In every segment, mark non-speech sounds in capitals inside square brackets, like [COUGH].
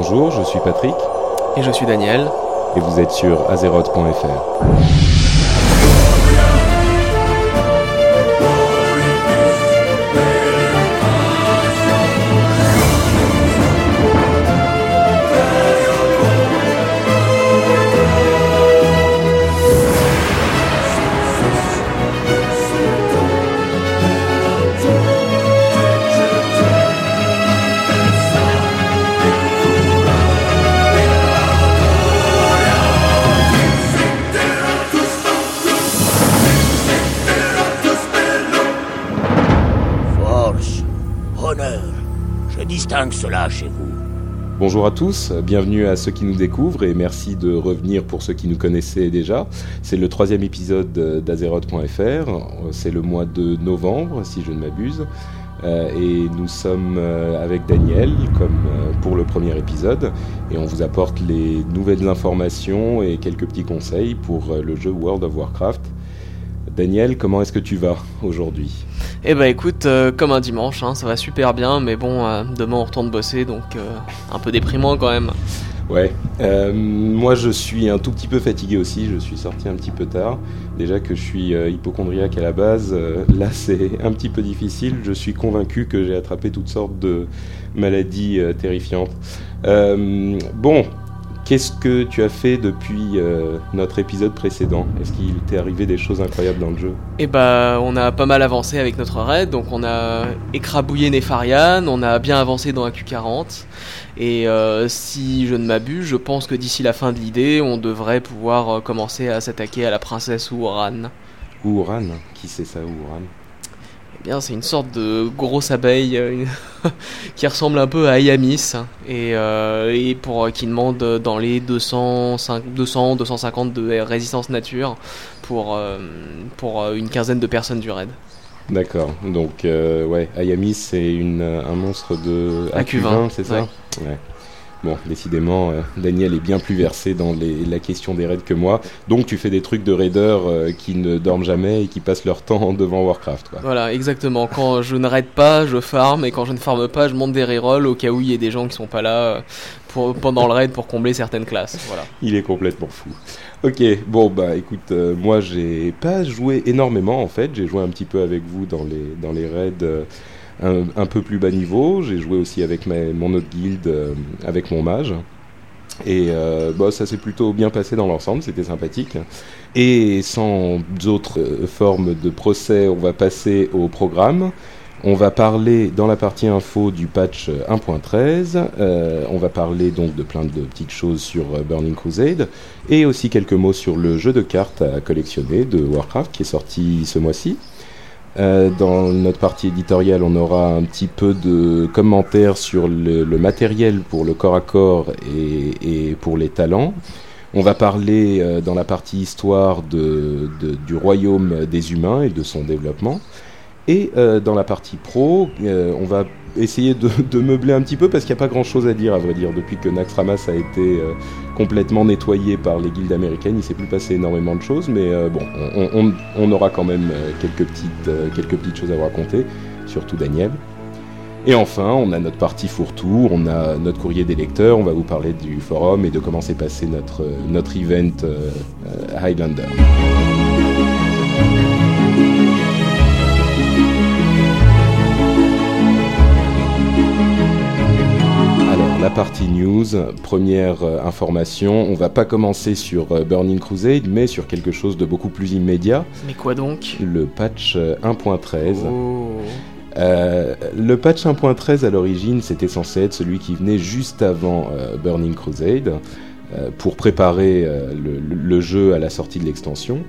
Bonjour, je suis Patrick. Et je suis Daniel. Et vous êtes sur azeroth.fr. Bonjour à tous, bienvenue à ceux qui nous découvrent et merci de revenir pour ceux qui nous connaissaient déjà. C'est le troisième épisode d'Azeroth.fr, c'est le mois de novembre si je ne m'abuse. Euh, et nous sommes euh, avec Daniel comme euh, pour le premier épisode et on vous apporte les nouvelles informations et quelques petits conseils pour le jeu World of Warcraft. Daniel, comment est-ce que tu vas aujourd'hui? Eh bah écoute, euh, comme un dimanche, hein, ça va super bien, mais bon, euh, demain on retourne bosser, donc euh, un peu déprimant quand même. Ouais, moi je suis un tout petit peu fatigué aussi, je suis sorti un petit peu tard. Déjà que je suis hypochondriaque à la base, là [LAUGHS] c'est un petit peu difficile. Je suis convaincu que j'ai attrapé toutes sortes de maladies terrifiantes. Bon, qu'est-ce que tu as fait depuis euh, notre épisode précédent? Est-ce qu'il t'est arrivé des choses incroyables dans le jeu? Et bah on a pas mal avancé avec notre raid, donc on a écrabouillé Nefarian, on a bien avancé dans AQ40, et euh, si je ne m'abuse, je pense que d'ici la fin de l'idée, on devrait pouvoir euh, commencer à s'attaquer à la princesse Ouran. Ouran? Qui c'est ça, Ouran? Eh bien, c'est une sorte de grosse abeille une- [LAUGHS] qui ressemble un peu à Ayamis et, euh, et pour euh, qui demande dans les 200, 200 250 de résistance nature pour euh, pour une quinzaine de personnes du raid. D'accord, donc ouais, Ayami c'est une, un monstre de AQ20, c'est ça? ouais. Ouais. Bon, décidément, euh, Daniel est bien plus versé dans les, la question des raids que moi. Donc tu fais des trucs de raiders euh, qui ne dorment jamais et qui passent leur temps [LAUGHS] devant Warcraft. Quoi. Voilà, exactement. Quand je ne raid pas, je farm et quand je ne farme pas, je monte des rerolls au cas où il y ait des gens qui sont pas là euh, pour, pendant le raid pour combler certaines classes. Voilà. Il est complètement fou. Ok, bon bah écoute, euh, moi j'ai pas joué énormément en fait, j'ai joué un petit peu avec vous dans les, dans les raids un, peu plus bas niveau, j'ai joué aussi avec mon autre guilde, euh, avec mon mage. Et euh, bah, ça s'est plutôt bien passé dans l'ensemble, c'était sympathique. Et sans autres euh, formes de procès, on va passer au programme. On va parler dans la partie info du patch euh, 1.13. Euh, on va parler donc de plein de petites choses sur Burning Crusade et aussi quelques mots sur le jeu de cartes à collectionner de Warcraft qui est sorti ce mois-ci. Euh, dans notre partie éditoriale, on aura un petit peu de commentaires sur le, le matériel pour le corps à corps et, et pour les talents. On va parler euh, dans la partie histoire de, de- du royaume des humains et de son développement. Et euh, dans la partie pro, euh, on va essayer de, meubler un petit peu parce qu'il n'y a pas grand chose à dire à vrai dire. Depuis que Naxxramas a été euh, complètement nettoyé par les guildes américaines, il s'est plus passé énormément de choses, mais bon, on, aura quand même quelques, petites, choses à vous raconter, surtout Daniel. Et enfin, on a notre partie fourre-tout, on a notre courrier des lecteurs, on va vous parler du forum et de comment s'est passé notre, notre event Highlander. Partie news, première euh, information, on va pas commencer sur euh, Burning Crusade, mais sur quelque chose de beaucoup plus immédiat, Mais quoi donc? Le patch euh, 1.13. Oh. Euh, le patch 1.13 à l'origine, c'était censé être celui qui venait juste avant euh, Burning Crusade euh, pour préparer le jeu à la sortie de l'extension.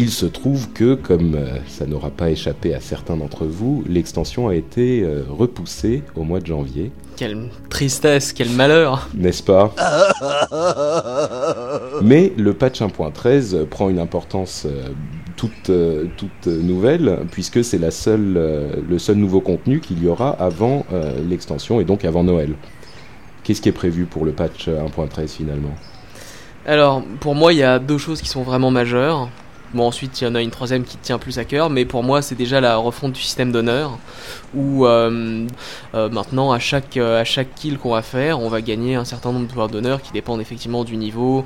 Il se trouve que, comme euh, ça n'aura pas échappé à certains d'entre vous, l'extension a été euh, repoussée au mois de janvier, Quelle tristesse, quel malheur. n'est-ce pas? Mais le patch 1.13 prend une importance euh, toute, toute nouvelle, puisque c'est la seule, le seul nouveau contenu qu'il y aura avant l'extension et donc avant Noël. Qu'est-ce qui est prévu pour le patch 1.13 finalement? Alors, pour moi, il y a deux choses qui sont vraiment majeures. Bon, ensuite, il y en a une troisième qui tient plus à cœur, mais pour moi, c'est déjà la refonte du système d'honneur, où euh, euh, maintenant à chaque, à chaque kill qu'on va faire, on va gagner un certain nombre de pouvoirs d'honneur qui dépendent effectivement du niveau,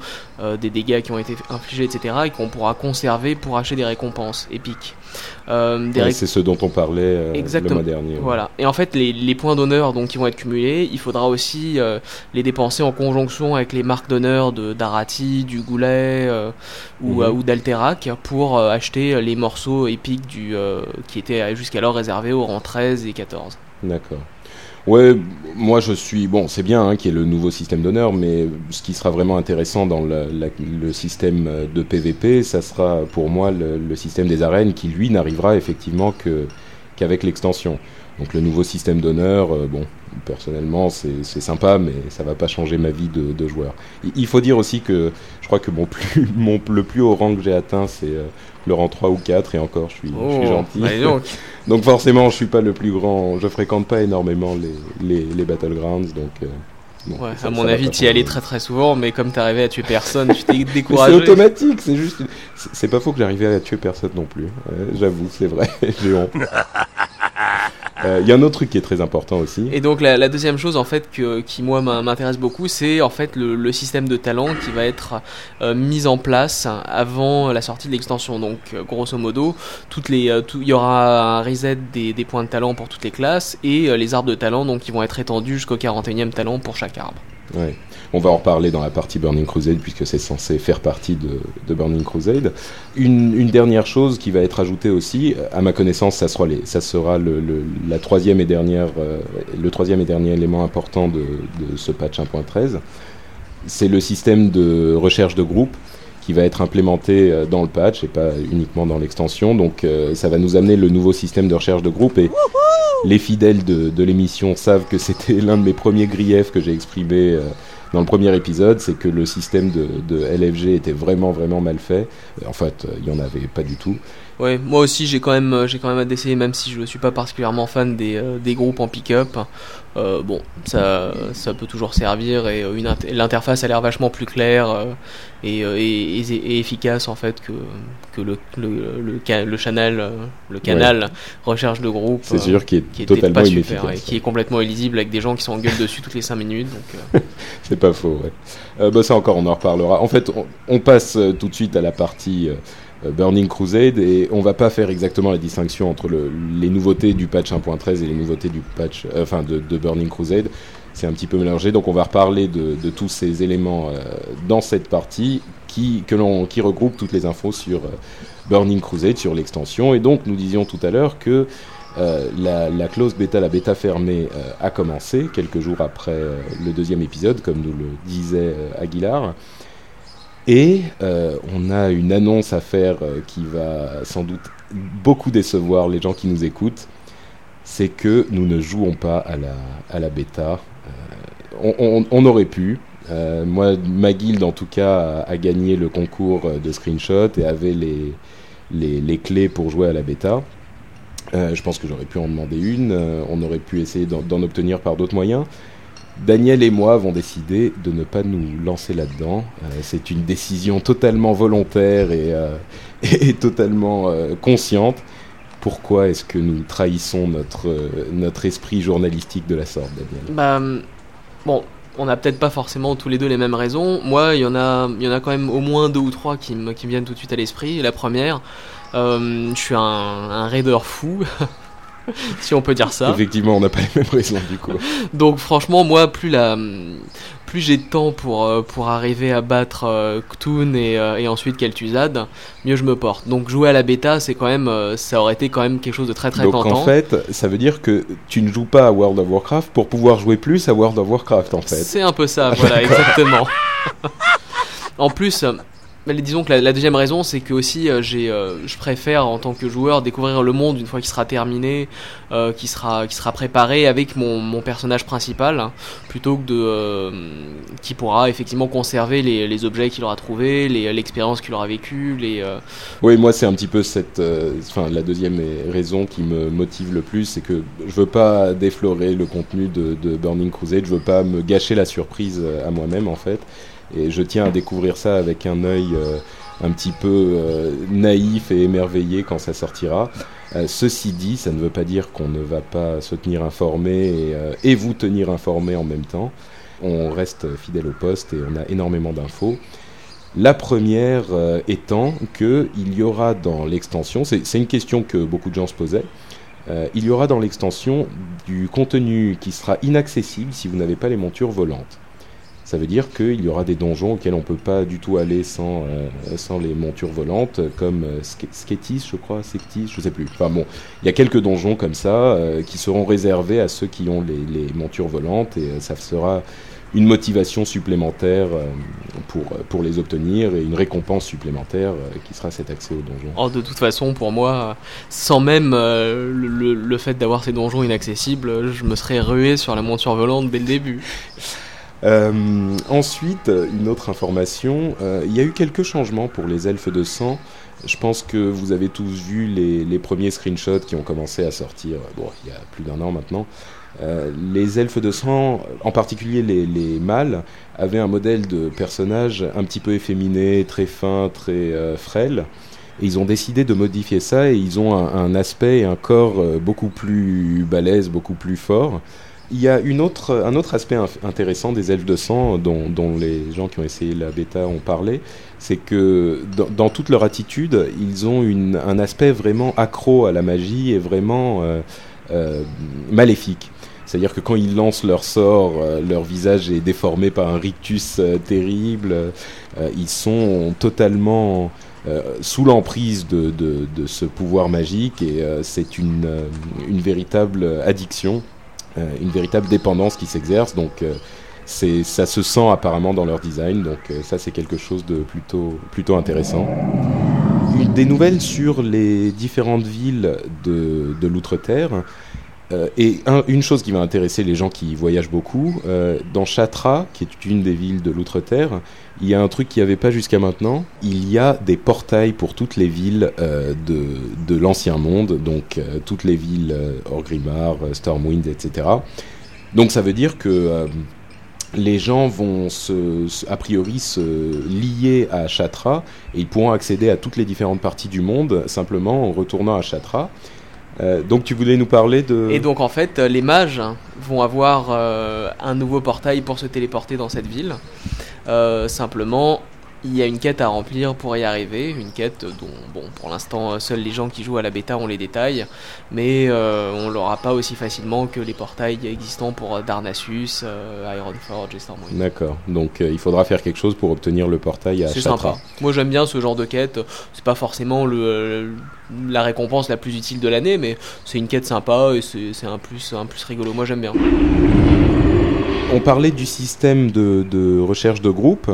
des dégâts qui ont été infligés, etc. et qu'on pourra conserver pour acheter des récompenses épiques. C'est ce dont on parlait le mois dernier. Voilà. Et en fait, les, les points d'honneur donc qui vont être cumulés, il faudra aussi les dépenser en conjonction avec les marques d'honneur de d'Arati, du Goulet ou, mhm. ou d'Alterac pour acheter les morceaux épiques du qui étaient jusqu'alors réservés au rang 13 et 14. D'accord. Ouais, moi je suis bon. C'est bien hein, qu'il y ait le nouveau système d'honneur, mais ce qui sera vraiment intéressant dans le, système de PVP, ça sera pour moi le, système des arènes qui lui n'arrivera effectivement que qu'avec l'extension. Donc le nouveau système d'honneur, euh, bon, personnellement c'est sympa, mais ça va pas changer ma vie de, joueur. Il, faut dire aussi que je crois que mon [LAUGHS] plus, mon, le plus haut rang que j'ai atteint c'est euh, le rang 3 ou 4 et encore je suis, je suis oh, gentil. Bah, donc. [LAUGHS] donc. forcément je suis pas le plus grand, je fréquente pas énormément les, les, les Battlegrounds donc... Euh, ouais, à mon avis, tu y allais très très souvent, mais comme t'arrivais à tuer personne, tu t'es [LAUGHS] découragé. c'est automatique, c'est juste. C'est pas faux que j'arrivais à tuer personne non plus. J'avoue, c'est vrai, [LAUGHS] j'ai honte. Il euh, y a un autre truc qui est très important aussi. Et donc la, deuxième chose en fait que, qui moi m'intéresse beaucoup, c'est en fait le, système de talent qui va être euh, mis en place avant la sortie de l'extension. Donc euh, grosso modo, toutes les, il y aura un reset des, des, points de talent pour toutes les classes et les arbres de talent donc qui vont être étendus jusqu'au 41e talent pour chaque arbre. On va en reparler dans la partie Burning Crusade puisque c'est censé faire partie de, Burning Crusade. Une, dernière chose qui va être ajoutée aussi, à ma connaissance, ça sera, le, la troisième et dernière, euh, le troisième et dernier élément important de, ce patch 1.13. C'est le système de recherche de groupe qui va être implémenté euh, dans le patch et pas uniquement dans l'extension. Donc euh, ça va nous amener le nouveau système de recherche de groupe et les fidèles de, l'émission savent que c'était [LAUGHS] l'un de mes premiers griefs que j'ai exprimé dans le premier épisode, c'est que le système de, LFG était vraiment vraiment mal fait. En fait, il y en avait pas du tout. Ouais, moi aussi j'ai quand même j'ai quand même essayé, même si je ne suis pas particulièrement fan des, euh, des groupes en pick-up. Euh, bon, ça, ça peut toujours servir et euh, l'interface a l'air vachement plus claire euh, et, et, efficace en fait que, que le, le, le, le canal, le canal recherche de groupe. C'est sûr qui est, totalement pas super, et qui est complètement illisible avec des gens qui sont en gueule dessus toutes les 5 minutes. [LAUGHS] C'est pas faux, ouais. bah, ça encore, on en reparlera. En fait, on, on passe tout de suite à la partie euh, Burning Crusade et on va pas faire exactement la distinction entre les nouveautés du patch 1.13 et les nouveautés du patch, euh, enfin de, Burning Crusade. C'est un petit peu mélangé, donc on va reparler de, tous ces éléments euh, dans cette partie qui, regroupe toutes les infos sur Burning Crusade, sur l'extension. Et donc nous disions tout à l'heure que la, clause bêta, la bêta fermée, a commencé quelques jours après le deuxième épisode, comme nous le disait Aguilar. Et euh, on a une annonce à faire euh, qui va sans doute beaucoup décevoir les gens qui nous écoutent. C'est que nous ne jouons pas à la, à la bêta. Euh, on, aurait pu. moi, ma guilde, en tout cas, a, gagné le concours de screenshot et avait les, les, les clés pour jouer à la bêta. je pense que j'aurais pu en demander une. on aurait pu essayer d'en obtenir par d'autres moyens. Daniel et moi avons décidé de ne pas nous lancer là-dedans. Euh, c'est une décision totalement volontaire et, euh, [LAUGHS] totalement euh, consciente. Pourquoi est-ce que nous trahissons notre, notre esprit journalistique de la sorte, Daniel? Bah, bon, on n'a peut-être pas forcément tous les deux les mêmes raisons. Moi, il y en a, y en a quand même au moins deux ou trois qui me, viennent tout de suite à l'esprit. La première, je suis un, un raider fou. [LAUGHS] [LAUGHS] si on peut dire ça. Effectivement, on n'a pas les mêmes raisons du coup. Donc franchement, moi, plus la, plus j'ai de temps pour euh, pour arriver à battre euh, et, euh, et, ensuite Kel'Thuzad, mieux je me porte. Donc jouer à la bêta, c'est quand même, euh, ça aurait été quand même quelque chose de très très tentant. Donc en fait, ça veut dire que tu ne joues pas à World of Warcraft pour pouvoir jouer plus à World of Warcraft en fait. C'est un peu ça, voilà, [LAUGHS] exactement. [LAUGHS] en plus, mais disons que la, deuxième raison, c'est que aussi, euh, j'ai, euh, je préfère en tant que joueur découvrir le monde une fois qu'il sera terminé, euh, qui sera, qui sera préparé avec mon, mon personnage principal, hein, plutôt que de, euh, qui pourra effectivement conserver les, les objets qu'il aura trouvés, l'expérience qu'il aura vécue, les. Oui, moi c'est un petit peu cette, enfin la deuxième raison qui me motive le plus, c'est que je veux pas déflorer le contenu de, de Burning Crusade, je veux pas me gâcher la surprise à moi-même en fait. Et je tiens à découvrir ça avec un œil euh, un petit peu euh, naïf et émerveillé quand ça sortira. Euh, ceci dit, ça ne veut pas dire qu'on ne va pas se tenir informé et, vous tenir informé en même temps. On reste fidèle au poste et on a énormément d'infos. La première étant qu'il y aura dans l'extension, c'est une question que beaucoup de gens se posaient, il y aura dans l'extension du contenu qui sera inaccessible si vous n'avez pas les montures volantes. Ça veut dire qu'il y aura des donjons auxquels on ne peut pas du tout aller sans, euh, sans les montures volantes, comme euh, Sketis, je crois, Sectis, je sais plus. Enfin bon, il y a quelques donjons comme ça euh, qui seront réservés à ceux qui ont les, les montures volantes et euh, ça sera une motivation supplémentaire pour, pour les obtenir et une récompense supplémentaire qui sera cet accès aux donjons. Oh, de toute façon, pour moi, sans même le, le, fait d'avoir ces donjons inaccessibles, je me serais rué sur la monture volante dès le début. [LAUGHS] Euh, ensuite, une autre information, euh, il y a eu quelques changements pour les elfes de sang. Je pense que vous avez tous vu les, premiers screenshots qui ont commencé à sortir, bon, il y a plus d'un an maintenant. Euh, les elfes de sang, en particulier les, les, mâles, avaient un modèle de personnage un petit peu efféminé, très fin, très euh, frêle. Ils ont décidé de modifier ça et ils ont un, un aspect et un corps euh, beaucoup plus balèze, beaucoup plus fort. Il y a une autre, un autre aspect intéressant des elfes de sang dont, dont, les gens qui ont essayé la bêta ont parlé, c'est que dans, dans, toute leur attitude, ils ont une, un aspect vraiment accro à la magie et vraiment euh, euh, maléfique. C'est-à-dire que quand ils lancent leur sort, euh, leur visage est déformé par un rictus euh, terrible. Euh, ils sont totalement sous l'emprise de, de, de, ce pouvoir magique et c'est une, une véritable addiction, une véritable dépendance qui s'exerce. Donc c'est ça se sent apparemment dans leur design. Donc ça c'est quelque chose de plutôt plutôt intéressant. Des nouvelles sur les différentes villes de, de l'outre-terre. Euh, et un, une chose qui va intéresser les gens qui voyagent beaucoup, euh, dans Chatra, qui est une des villes de l'Outre-Terre, il y a un truc qu'il n'y avait pas jusqu'à maintenant. Il y a des portails pour toutes les villes euh, de, l'ancien monde, donc toutes les villes Orgrimmar, Stormwind, etc. Donc ça veut dire que les gens vont a priori se lier à Chatra et ils pourront accéder à toutes les différentes parties du monde simplement en retournant à Chatra. Euh, donc tu voulais nous parler de... Et donc en fait, les mages vont avoir euh, un nouveau portail pour se téléporter dans cette ville. Euh, simplement, il y a une quête à remplir pour y arriver, une quête dont, bon, pour l'instant, seuls les gens qui jouent à la bêta ont les détails, mais euh, on l'aura pas aussi facilement que les portails existants pour Darnassus, euh, Ironforge et Stormwind. D'accord, donc euh, il faudra faire quelque chose pour obtenir le portail à C'est sympa. Moi j'aime bien ce genre de quête, c'est pas forcément le, la récompense la plus utile de l'année, mais c'est une quête sympa et c'est un plus, un plus rigolo, moi j'aime bien. On parlait du système de, de recherche de groupe.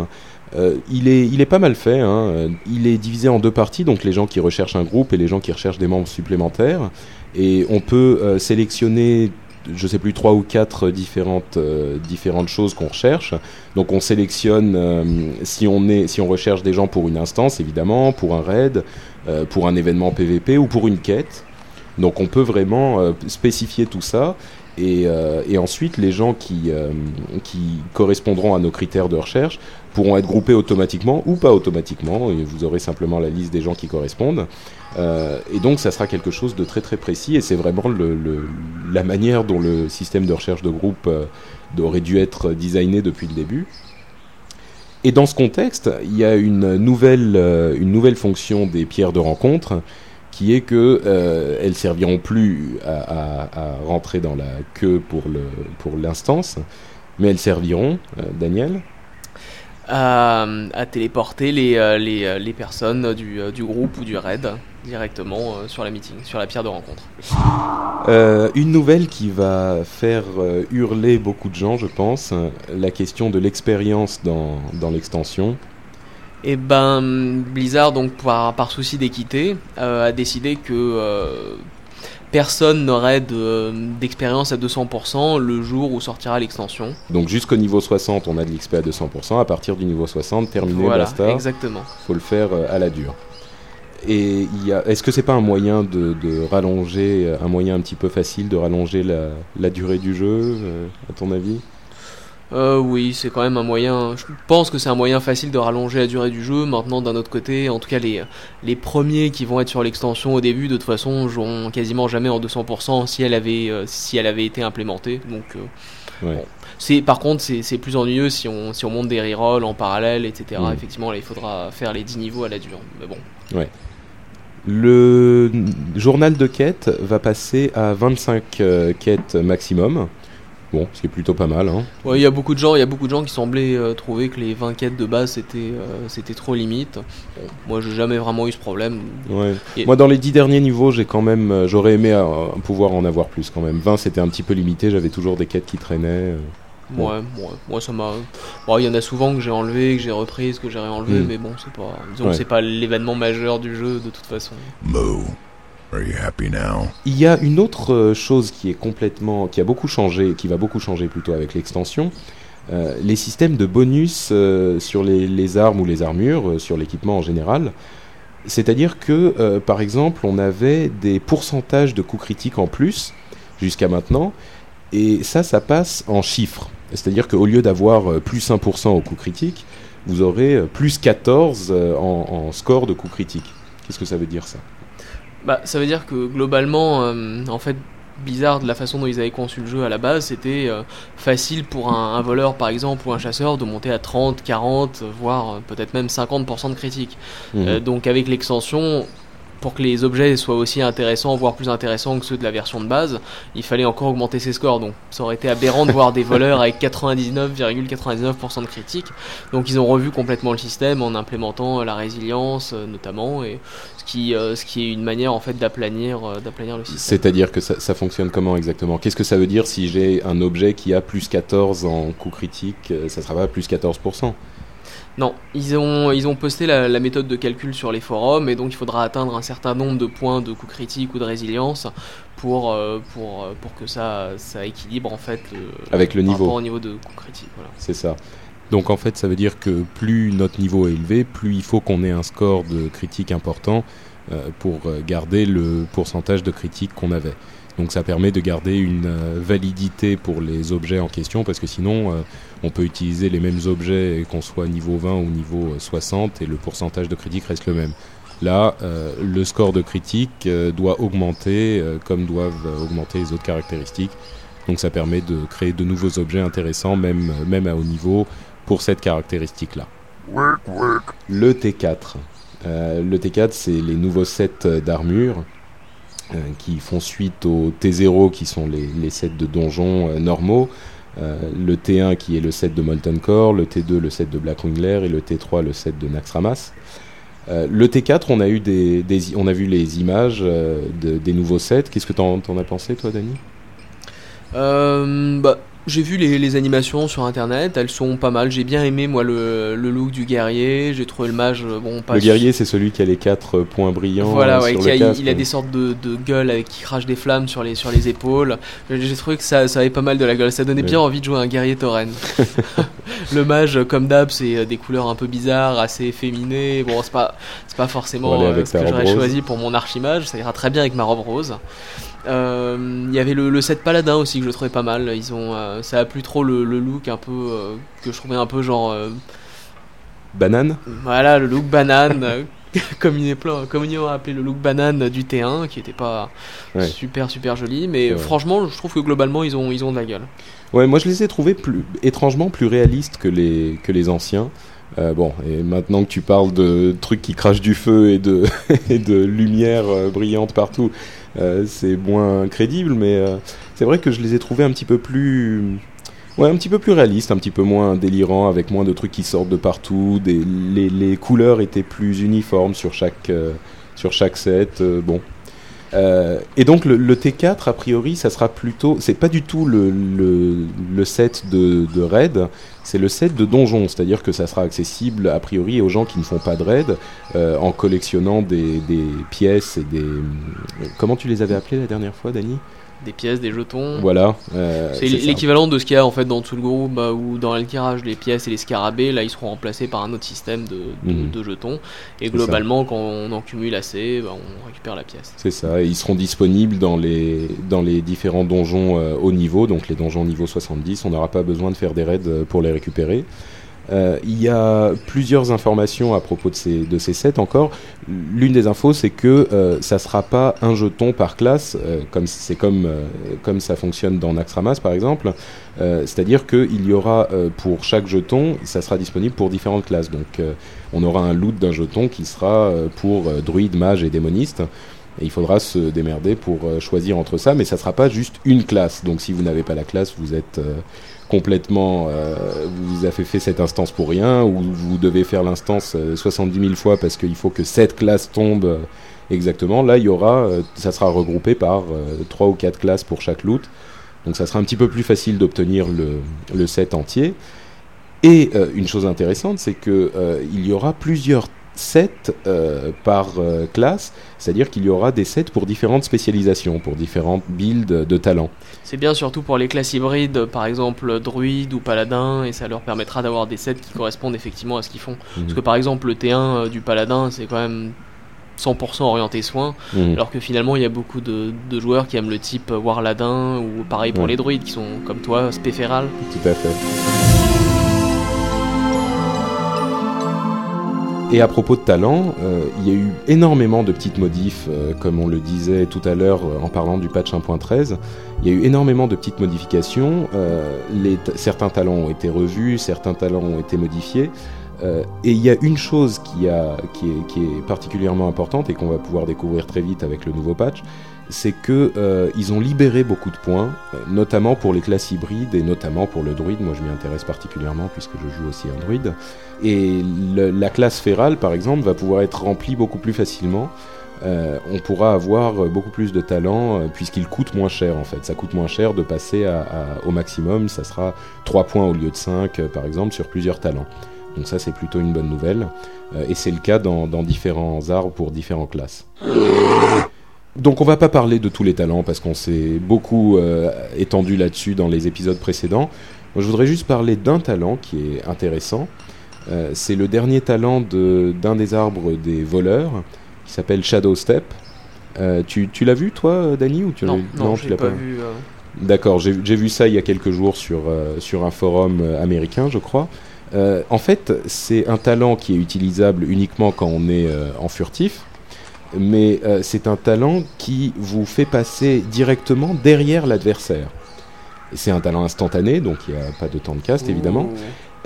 Euh, il, est, il est pas mal fait. Hein. Il est divisé en deux parties, donc les gens qui recherchent un groupe et les gens qui recherchent des membres supplémentaires. Et on peut euh, sélectionner, je sais plus, trois ou quatre différentes, euh, différentes choses qu'on recherche. Donc on sélectionne si, on est, si on recherche des gens pour une instance, évidemment, pour un raid, pour un événement PVP ou pour une quête. Donc on peut vraiment spécifier tout ça et, ensuite, les gens qui, qui correspondront à nos critères de recherche pourront être groupés automatiquement ou pas automatiquement. Et vous aurez simplement la liste des gens qui correspondent. Euh, et donc, ça sera quelque chose de très très précis. Et c'est vraiment la manière dont le système de recherche de groupe euh, aurait dû être designé depuis le début. Et dans ce contexte, il y a une nouvelle, euh, une nouvelle fonction des pierres de rencontre qui est que euh, serviront plus à, rentrer dans la queue pour le pour l'instance, mais elles serviront, Daniel, à, à téléporter les, euh, les, les personnes du, du groupe ou du raid directement euh, sur la meeting, sur la pierre de rencontre. Euh, une nouvelle qui va faire euh, hurler beaucoup de gens, je pense, la question de l'expérience dans, dans l'extension. Et ben Blizzard donc par, par souci d'équité euh, a décidé que euh, personne n'aurait d'expérience de, à 200% le jour où sortira l'extension. Donc jusqu'au niveau 60 on a de l'XP à 200%, à partir du niveau 60 terminé voilà, basta. Exactement. Faut le faire euh, à la dure. Et est-ce que c'est pas un moyen de, de, rallonger, un moyen un petit peu facile de rallonger la, la durée du jeu, euh, à ton avis? Euh, oui, c'est quand même un moyen. Je pense que c'est un moyen facile de rallonger la durée du jeu. Maintenant, d'un autre côté, en tout cas, les, les premiers qui vont être sur l'extension au début, de toute façon, joueront quasiment jamais en 200% si elle avait, euh, si elle avait été implémentée. Donc, euh, Ouais. bon. c'est, par contre, c'est plus ennuyeux si on, si on monte des rerolls en parallèle, etc. Mm. Effectivement, là, il faudra faire les 10 niveaux à la dure. Mais bon. Le journal de quêtes va passer à 25 euh, quêtes maximum. Bon, ce qui est plutôt pas mal. Hein. Ouais, il y a beaucoup de gens, il y a beaucoup de gens qui semblaient euh, trouver que les 20 quêtes de base c'était euh, c'était trop limite. Bon, moi, j'ai jamais vraiment eu ce problème. Ouais. Et- Moi, dans les 10 derniers niveaux, j'ai quand même, euh, j'aurais aimé euh, pouvoir en avoir plus quand même. 20, c'était un petit peu limité. J'avais toujours des quêtes qui traînaient. euh. Ouais, ouais, moi ça m'a. Bon, il y en a souvent que j'ai enlevé, que j'ai reprise, que j'ai réenlevé, Mm. mais bon, c'est pas. Disons Ouais. c'est pas l'événement majeur du jeu de toute façon. Il y a une autre euh, chose qui est complètement, qui a beaucoup changé, qui va beaucoup changer plutôt avec l'extension. Euh, les systèmes de bonus euh, sur les, armes ou les armures, sur l'équipement en général. C'est-à-dire que, par exemple, on avait des pourcentages de coups critiques en plus jusqu'à maintenant, et ça, ça passe en chiffres. C'est-à-dire qu'au lieu d'avoir plus 1% au coup critique, vous aurez plus 14 euh, en, en score de coup critique. Qu'est-ce que ça veut dire ça? Bah, ça veut dire que globalement, euh, en fait, Blizzard, de la façon dont ils avaient conçu le jeu à la base, c'était euh, facile pour un, un voleur par exemple ou un chasseur de monter à 30, 40, voire euh, peut-être même 50% de critique. Mhm. Euh, donc avec l'extension, pour que les objets soient aussi intéressants, voire plus intéressants que ceux de la version de base, il fallait encore augmenter ses scores. Donc ça aurait été aberrant de voir des [LAUGHS] voleurs avec 99,99% de critique. Donc ils ont revu complètement le système en implémentant euh, la résilience euh, notamment, et ce qui, euh, ce qui est une manière en fait d'aplanir, d'aplanir le système. C'est-à-dire que ça, ça fonctionne comment exactement? Qu'est-ce que ça veut dire si j'ai un objet qui a plus 14 en coup critique Ça sera pas plus 14% Non, ils ont, ils ont posté la, la méthode de calcul sur les forums et donc il faudra atteindre un certain nombre de points de coup critique ou de résilience pour, euh, pour, euh, pour que ça, ça équilibre en fait le, Avec le niveau. rapport au niveau de coup critique. Voilà. C'est ça. Donc en fait, ça veut dire que plus notre niveau est élevé, plus il faut qu'on ait un score de critique important euh, pour euh, garder le pourcentage de critique qu'on avait. Donc ça permet de garder une euh, validité pour les objets en question, parce que sinon, euh, on peut utiliser les mêmes objets et qu'on soit niveau 20 ou niveau euh, 60 et le pourcentage de critique reste le même. Là, euh, le score de critique euh, doit augmenter euh, comme doivent euh, augmenter les autres caractéristiques. Donc ça permet de créer de nouveaux objets intéressants, même, euh, même à haut niveau, pour cette caractéristique-là. Le T4. Euh, le T4, c'est les nouveaux sets euh, d'armure euh, qui font suite au T0 qui sont les, les sets de donjons euh, normaux. Euh, le T1 qui est le set de Molten Core, le T2 le set de Blackwing Lair et le T3 le set de Naxxramas. Euh, le T4, on a eu des, des- on a vu les images euh, de- des nouveaux sets. Qu'est-ce que t'en, t'en as pensé, toi, Dani Euh, bah, j'ai vu les, les animations sur internet, elles sont pas mal. J'ai bien aimé moi le, le look du guerrier, j'ai trouvé le mage euh, bon pas Le guerrier, c'est celui qui a les quatre euh, points brillants. Voilà, euh, ouais, sur qui le a- il- casque. il a des sortes de, de gueules avec, qui crachent des flammes sur les, sur les épaules. J'ai trouvé que ça, ça avait pas mal de la gueule. Ça donnait bien envie de jouer un guerrier tauren. [LAUGHS] [LAUGHS] le mage, comme d'hab, c'est des couleurs un peu bizarres, assez efféminées. Bon, c'est pas, c'est pas forcément euh, ce que j'aurais choisi pour mon archimage. Ça ira très bien avec ma robe rose. Euh, Il y avait le, le set paladin aussi que je trouvais pas mal. Ils ont, euh, ça a plus trop le, le look un peu euh, que je trouvais un peu genre Banane voilà, le look banane, [LAUGHS] comme il est plein, comme ils ont appelé le look banane du T1, qui était pas Ouais. super super joli, mais franchement, je trouve que globalement ils ont ils ont de la gueule. Ouais, moi je les ai trouvés plus, étrangement plus réalistes que les, que les anciens. Euh, bon, et maintenant que tu parles de trucs qui crachent du feu et de, [LAUGHS] et de lumière brillante partout, c'est moins crédible, mais euh, c'est vrai que je les ai trouvés un petit peu plus. Ouais, un petit peu plus réalistes, un petit peu moins délirants, avec moins de trucs qui sortent de partout. Les, couleurs étaient plus uniformes sur chaque, euh, set. euh, bon. Euh, et donc le, le T4, a priori, ça sera plutôt. C'est pas du tout le, le, set de, de raid, c'est le set de donjon. C'est-à-dire que ça sera accessible, a priori, aux gens qui ne font pas de raid, euh, en collectionnant des, des pièces et des. Comment tu les avais appelés la dernière fois, Dani des pièces, des jetons. Voilà. euh, C'est l'équivalent de ce qu'il y a en fait dans Tsulguru bah, ou dans Alkirage, les pièces et les scarabées, là ils seront remplacés par un autre système de, de, Mhm. de jetons. Et globalement, quand on en cumule assez, bah, on récupère la pièce. C'est ça, et ils seront disponibles dans les, dans les différents donjons euh, haut niveau, donc les donjons niveau 70, on n'aura pas besoin de faire des raids euh, pour les récupérer. Euh, il y a plusieurs informations à propos de ces, de sets encore. L'une des infos, c'est que euh, ça sera pas un jeton par classe, euh, comme c'est comme, comme ça fonctionne dans Naxxramas par exemple. C'est-à-dire qu'il y aura pour chaque jeton, ça sera disponible pour différentes classes. Donc on aura un loot d'un jeton qui sera pour druide, mage et démoniste. Il faudra se démerder pour choisir entre ça, mais ça sera pas juste une classe. Donc si vous n'avez pas la classe, vous êtes complètement, euh, vous avez fait cette instance pour rien, ou vous devez faire l'instance euh, 70 000 fois parce qu'il faut que cette classe tombe euh, exactement. Là, il aura, euh, ça sera regroupé par euh, trois ou quatre classes pour chaque loot. Donc ça sera un petit peu plus facile d'obtenir le, set entier. Et euh, une chose intéressante, c'est que euh, il y aura plusieurs sets euh, par euh, classe, c'est-à-dire qu'il y aura des sets pour différentes spécialisations, pour différentes builds de talents. C'est bien surtout pour les classes hybrides, par exemple druide ou paladin, et ça leur permettra d'avoir des sets qui correspondent effectivement à ce qu'ils font. Mhm. Parce que par exemple, le T1 euh, du paladin, c'est quand même 100% orienté soin, Mhm. alors que finalement, il y a beaucoup de, de joueurs qui aiment le type Warladin, ou pareil pour Ouais. les druides qui sont comme toi, spéféral. Tout à fait. Et à propos de talent, euh, il y a eu énormément de petites modifs, euh, comme on le disait tout à l'heure euh, en parlant du patch 1.13. Il y a eu énormément de petites modifications. certains talents ont été revus, certains talents ont été modifiés. et il y a une chose qui est particulièrement importante et qu'on va pouvoir découvrir très vite avec le nouveau patch, c'est que euh, ils ont libéré beaucoup de points, euh, notamment pour les classes hybrides et notamment pour le druide. Moi, je m'y intéresse particulièrement puisque je joue aussi un druide. Et le- la classe férale, par exemple, va pouvoir être remplie beaucoup plus facilement. Euh, on pourra avoir euh, beaucoup plus de talent euh, puisqu'il coûte moins cher en fait. Ça coûte moins cher de passer à- à- au maximum. Ça sera 3 points au lieu de 5 euh, par exemple sur plusieurs talents. Donc ça c'est plutôt une bonne nouvelle. Et c'est le cas dans, dans différents arbres pour différentes classes. Donc on va pas parler de tous les talents parce qu'on s'est beaucoup euh, étendu là-dessus dans les épisodes précédents. Moi je voudrais juste parler d'un talent qui est intéressant. Euh, c'est le dernier talent de- d'un des arbres des voleurs qui s'appelle Shadow Step. Euh, tu tu l'as vu toi, Dany, ou tu l'as Non, vu non, tu je l'as l'ai pas vu. D'accord, j'ai vu ça il y a quelques jours sur, sur un forum américain, je crois. En fait, c'est un talent qui est utilisable uniquement quand on est en furtif, mais euh, c'est un talent qui vous fait passer directement derrière l'adversaire. C'est un talent instantané, donc il n'y a pas de temps de cast évidemment. ouh.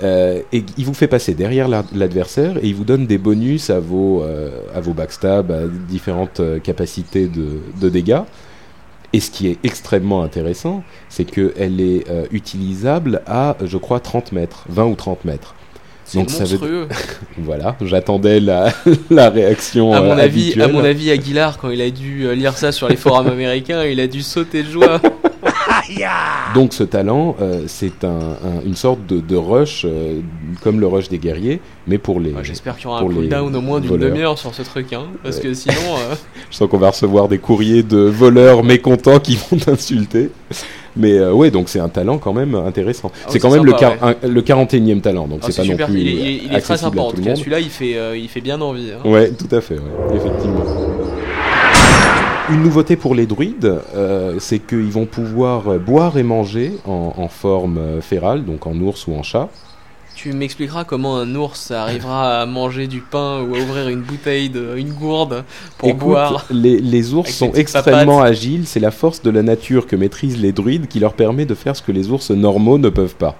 Euh, et il vous fait passer derrière la- l'adversaire et il vous donne des bonus à vos, euh, à vos backstabs, à différentes capacités de, de dégâts. Et ce qui est extrêmement intéressant, c'est qu'elle est utilisable à, je crois, 30 mètres, 20 ou 30 mètres. C'est Donc ça veut- monstrueux. [LAUGHS] Voilà, j'attendais la, [LAUGHS] la réaction À mon, euh, avis, à mon avis, Aguilar, quand il a dû euh, lire ça sur les forums américains, il a dû sauter de joie. [LAUGHS] Donc ce talent, euh, c'est un, un- une sorte de, de rush, euh, comme le rush des guerriers, mais pour les... Ouais, J'espère qu'il y aura un cooldown au moins d'une demi-heure sur ce truc, hein, parce Ouais. que sinon, euh, Je sens qu'on va recevoir des courriers de voleurs mécontents qui vont t'insulter. Mais euh, ouais, donc c'est un talent quand même intéressant. Ah c'est ouais, quand même le, un- le 41e talent, donc ah, c'est pas non super. plus Il est, il est- il est très sympa en tout cas. Celui-là, il fait, euh, il fait bien envie. hein. Ouais, tout à fait, ouais, effectivement. Une nouveauté pour les druides, euh, c'est qu'ils vont pouvoir euh, boire et manger en, en forme euh, férale, donc en ours ou en chat. Tu m'expliqueras comment un ours arrivera à manger du pain ou à ouvrir une bouteille, de, une gourde pour Écoute, boire. les, les ours Avec sont extrêmement papates. agiles, c'est la force de la nature que maîtrisent les druides qui leur permet de faire ce que les ours normaux ne peuvent pas.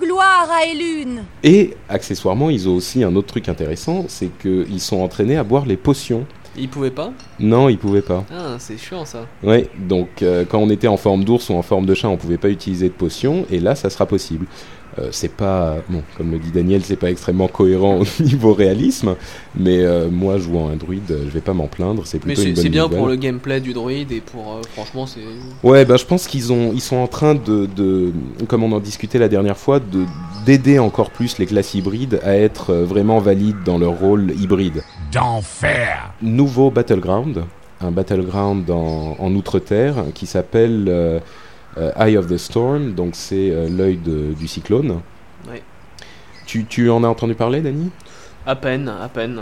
Gloire à Elune Et accessoirement, ils ont aussi un autre truc intéressant, c'est qu'ils sont entraînés à boire les potions. Il pouvait pas Non, ils pouvaient pas. Ah, c'est chiant ça. Ouais, donc euh, quand on était en forme d'ours ou en forme de chat, on pouvait pas utiliser de potions, et là, ça sera possible. Euh, c'est pas, bon, comme le dit Daniel, c'est pas extrêmement cohérent au [LAUGHS] niveau réalisme, mais euh, moi, jouant un druide, je vais pas m'en plaindre. C'est Mais plutôt une c'est bonne c'est bien nouvelle. pour le gameplay du droïde et pour. euh, franchement, c'est. Ouais, bah, je pense qu'ils ont, ils sont en train de, de, comme on en discutait la dernière fois, de d'aider encore plus les classes hybrides à être euh, vraiment valides dans leur rôle hybride. D'enfer Nouveau battleground, un battleground en, en outre-terre qui s'appelle euh, euh, Eye of the Storm, donc c'est euh, l'œil du cyclone. Ouais. Tu, tu en as entendu parler, Dani? À peine, à peine.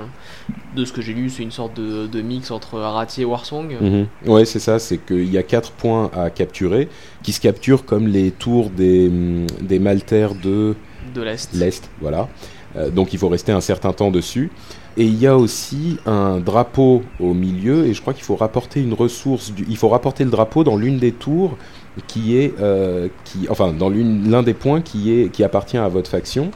De ce que j'ai lu, c'est une sorte de, de mix entre Arati et Warsong. Mhm. Ouais, c'est ça, c'est qu'il y a quatre points à capturer, qui se capturent comme les tours des, hum, des maltaires de De l'Est. l'Est, voilà. Euh, donc il faut rester un certain temps dessus. Et il y a aussi un drapeau au milieu, et je crois qu'il faut rapporter une ressource, du... il faut rapporter le drapeau dans l'une des tours qui est, euh, qui, enfin dans l'un des points qui, est, qui appartient à votre faction,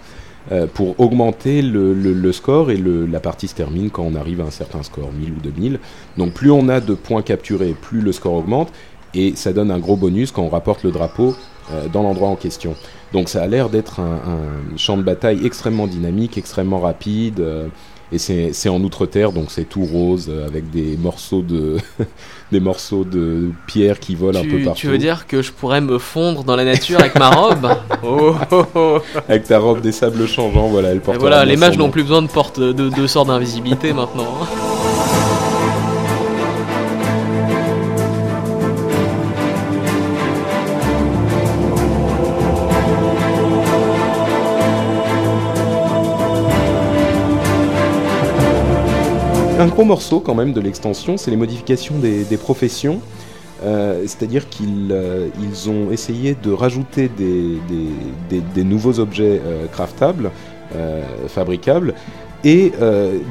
euh, pour augmenter le, le- score, et la partie se termine quand on arrive à un certain score, 1000 ou 2000. Donc plus on a de points capturés, plus le score augmente, et ça donne un gros bonus quand on rapporte le drapeau euh, dans l'endroit en question. Donc ça a l'air d'être un, champ de bataille extrêmement dynamique, extrêmement rapide, et c'est en outre-terre, donc c'est tout rose euh, avec des morceaux de [LAUGHS] des morceaux de pierre qui volent un peu partout. tu veux dire que je pourrais me fondre dans la nature avec ma robe [LAUGHS] Oh, oh, oh. Avec ta robe des sables changeants, voilà, elle porte. Et voilà, les mages n'ont plus besoin de porte de, de sorts d'invisibilité maintenant. Un gros morceau quand même de l'extension, c'est les modifications des, professions. Euh, C'est-à-dire qu'ils euh, ont essayé de rajouter des, nouveaux objets euh, craftables, fabricables, et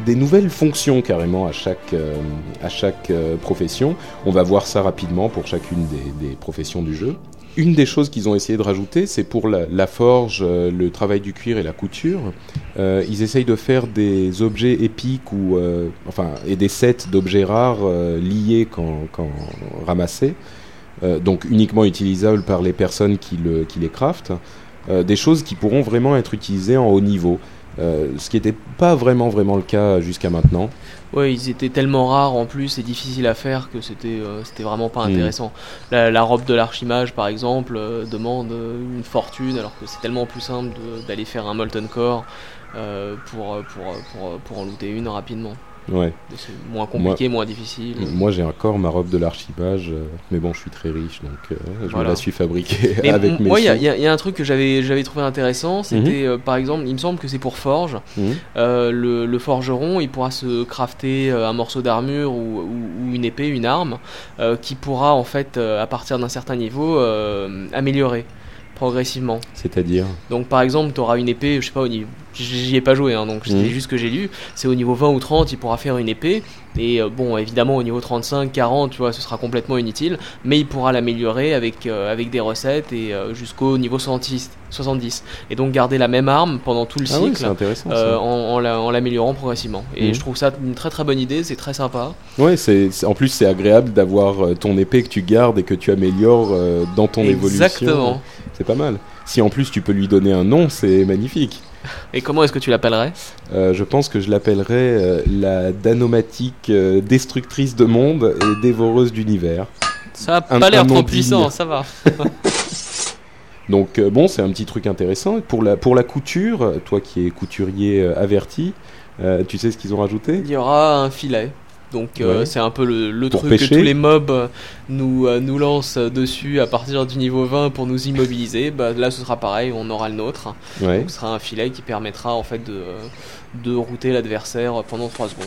des nouvelles fonctions carrément à chaque, profession. On va voir ça rapidement pour chacune des professions du jeu. Une des choses qu'ils ont essayé de rajouter, c'est pour la, forge, euh, le travail du cuir et la couture. Euh, ils essayent de faire des objets épiques ou euh, enfin et des sets d'objets rares liés quand, quand ramassés, donc uniquement utilisables par les personnes qui, le, qui les craftent. Des choses qui pourront vraiment être utilisées en haut niveau, ce qui n'était pas vraiment vraiment le cas jusqu'à maintenant. Ouais, ils étaient tellement rares en plus et difficiles à faire que c'était euh, c'était vraiment pas Mm. intéressant. La, la robe de l'archimage, par exemple, euh, demande euh, une fortune alors que c'est tellement plus simple d'aller faire un Molten Core pour, pour, pour, pour en looter une rapidement. Ouais. C'est moins compliqué, moins difficile. Moi j'ai encore ma robe de l'archipage, euh, mais bon je suis très riche donc euh, je Voilà. me la suis fabriquée Mais [LAUGHS] avec mes moi, il y, a- y y un truc que j'avais trouvé intéressant, c'était euh, par exemple, il me semble que c'est pour Forge. Mhm. Le, le forgeron, il pourra se crafter un morceau d'armure ou, ou- ou une épée, une arme, qui pourra en fait, à partir d'un certain niveau, améliorer progressivement. C'est-à-dire Donc par exemple, tu auras une épée, je sais pas, au niveau... j'y ai pas joué, hein, donc c'est Mhm. juste ce que j'ai lu, c'est au niveau 20 ou 30, il pourra faire une épée, et euh, bon, évidemment au niveau 35, 40, tu vois, ce sera complètement inutile, mais il pourra l'améliorer avec, euh, avec des recettes et euh, jusqu'au niveau 70, 70. Et donc garder la même arme pendant tout le Ah oui, cycle. Euh, en, en la- en l'améliorant progressivement. Et Mhm. je trouve ça une très très bonne idée, c'est très sympa. Ouais, c'est c'est- en plus c'est agréable d'avoir ton épée que tu gardes et que tu améliores dans ton évolution. Exactement. C'est pas mal. Si en plus tu peux lui donner un nom, c'est magnifique. Et comment est-ce que tu l'appellerais? Euh, je pense que je l'appellerais euh, la danomatique euh, destructrice de monde et dévoreuse d'univers. Ça a Un- pas l'air trop puissant, ça va. [LAUGHS] Donc bon, c'est un petit truc intéressant. Pour la, pour la couture, toi qui es couturier averti, tu sais ce qu'ils ont rajouté? Il y aura un filet. Donc euh, Ouais. c'est un peu le, truc pêcher. que tous les mobs nous, euh, nous lancent dessus à partir du niveau 20 pour nous immobiliser. Bah, là ce sera pareil, on aura le nôtre. Ouais. Donc ce sera un filet qui permettra en fait de, de router l'adversaire pendant 3 secondes.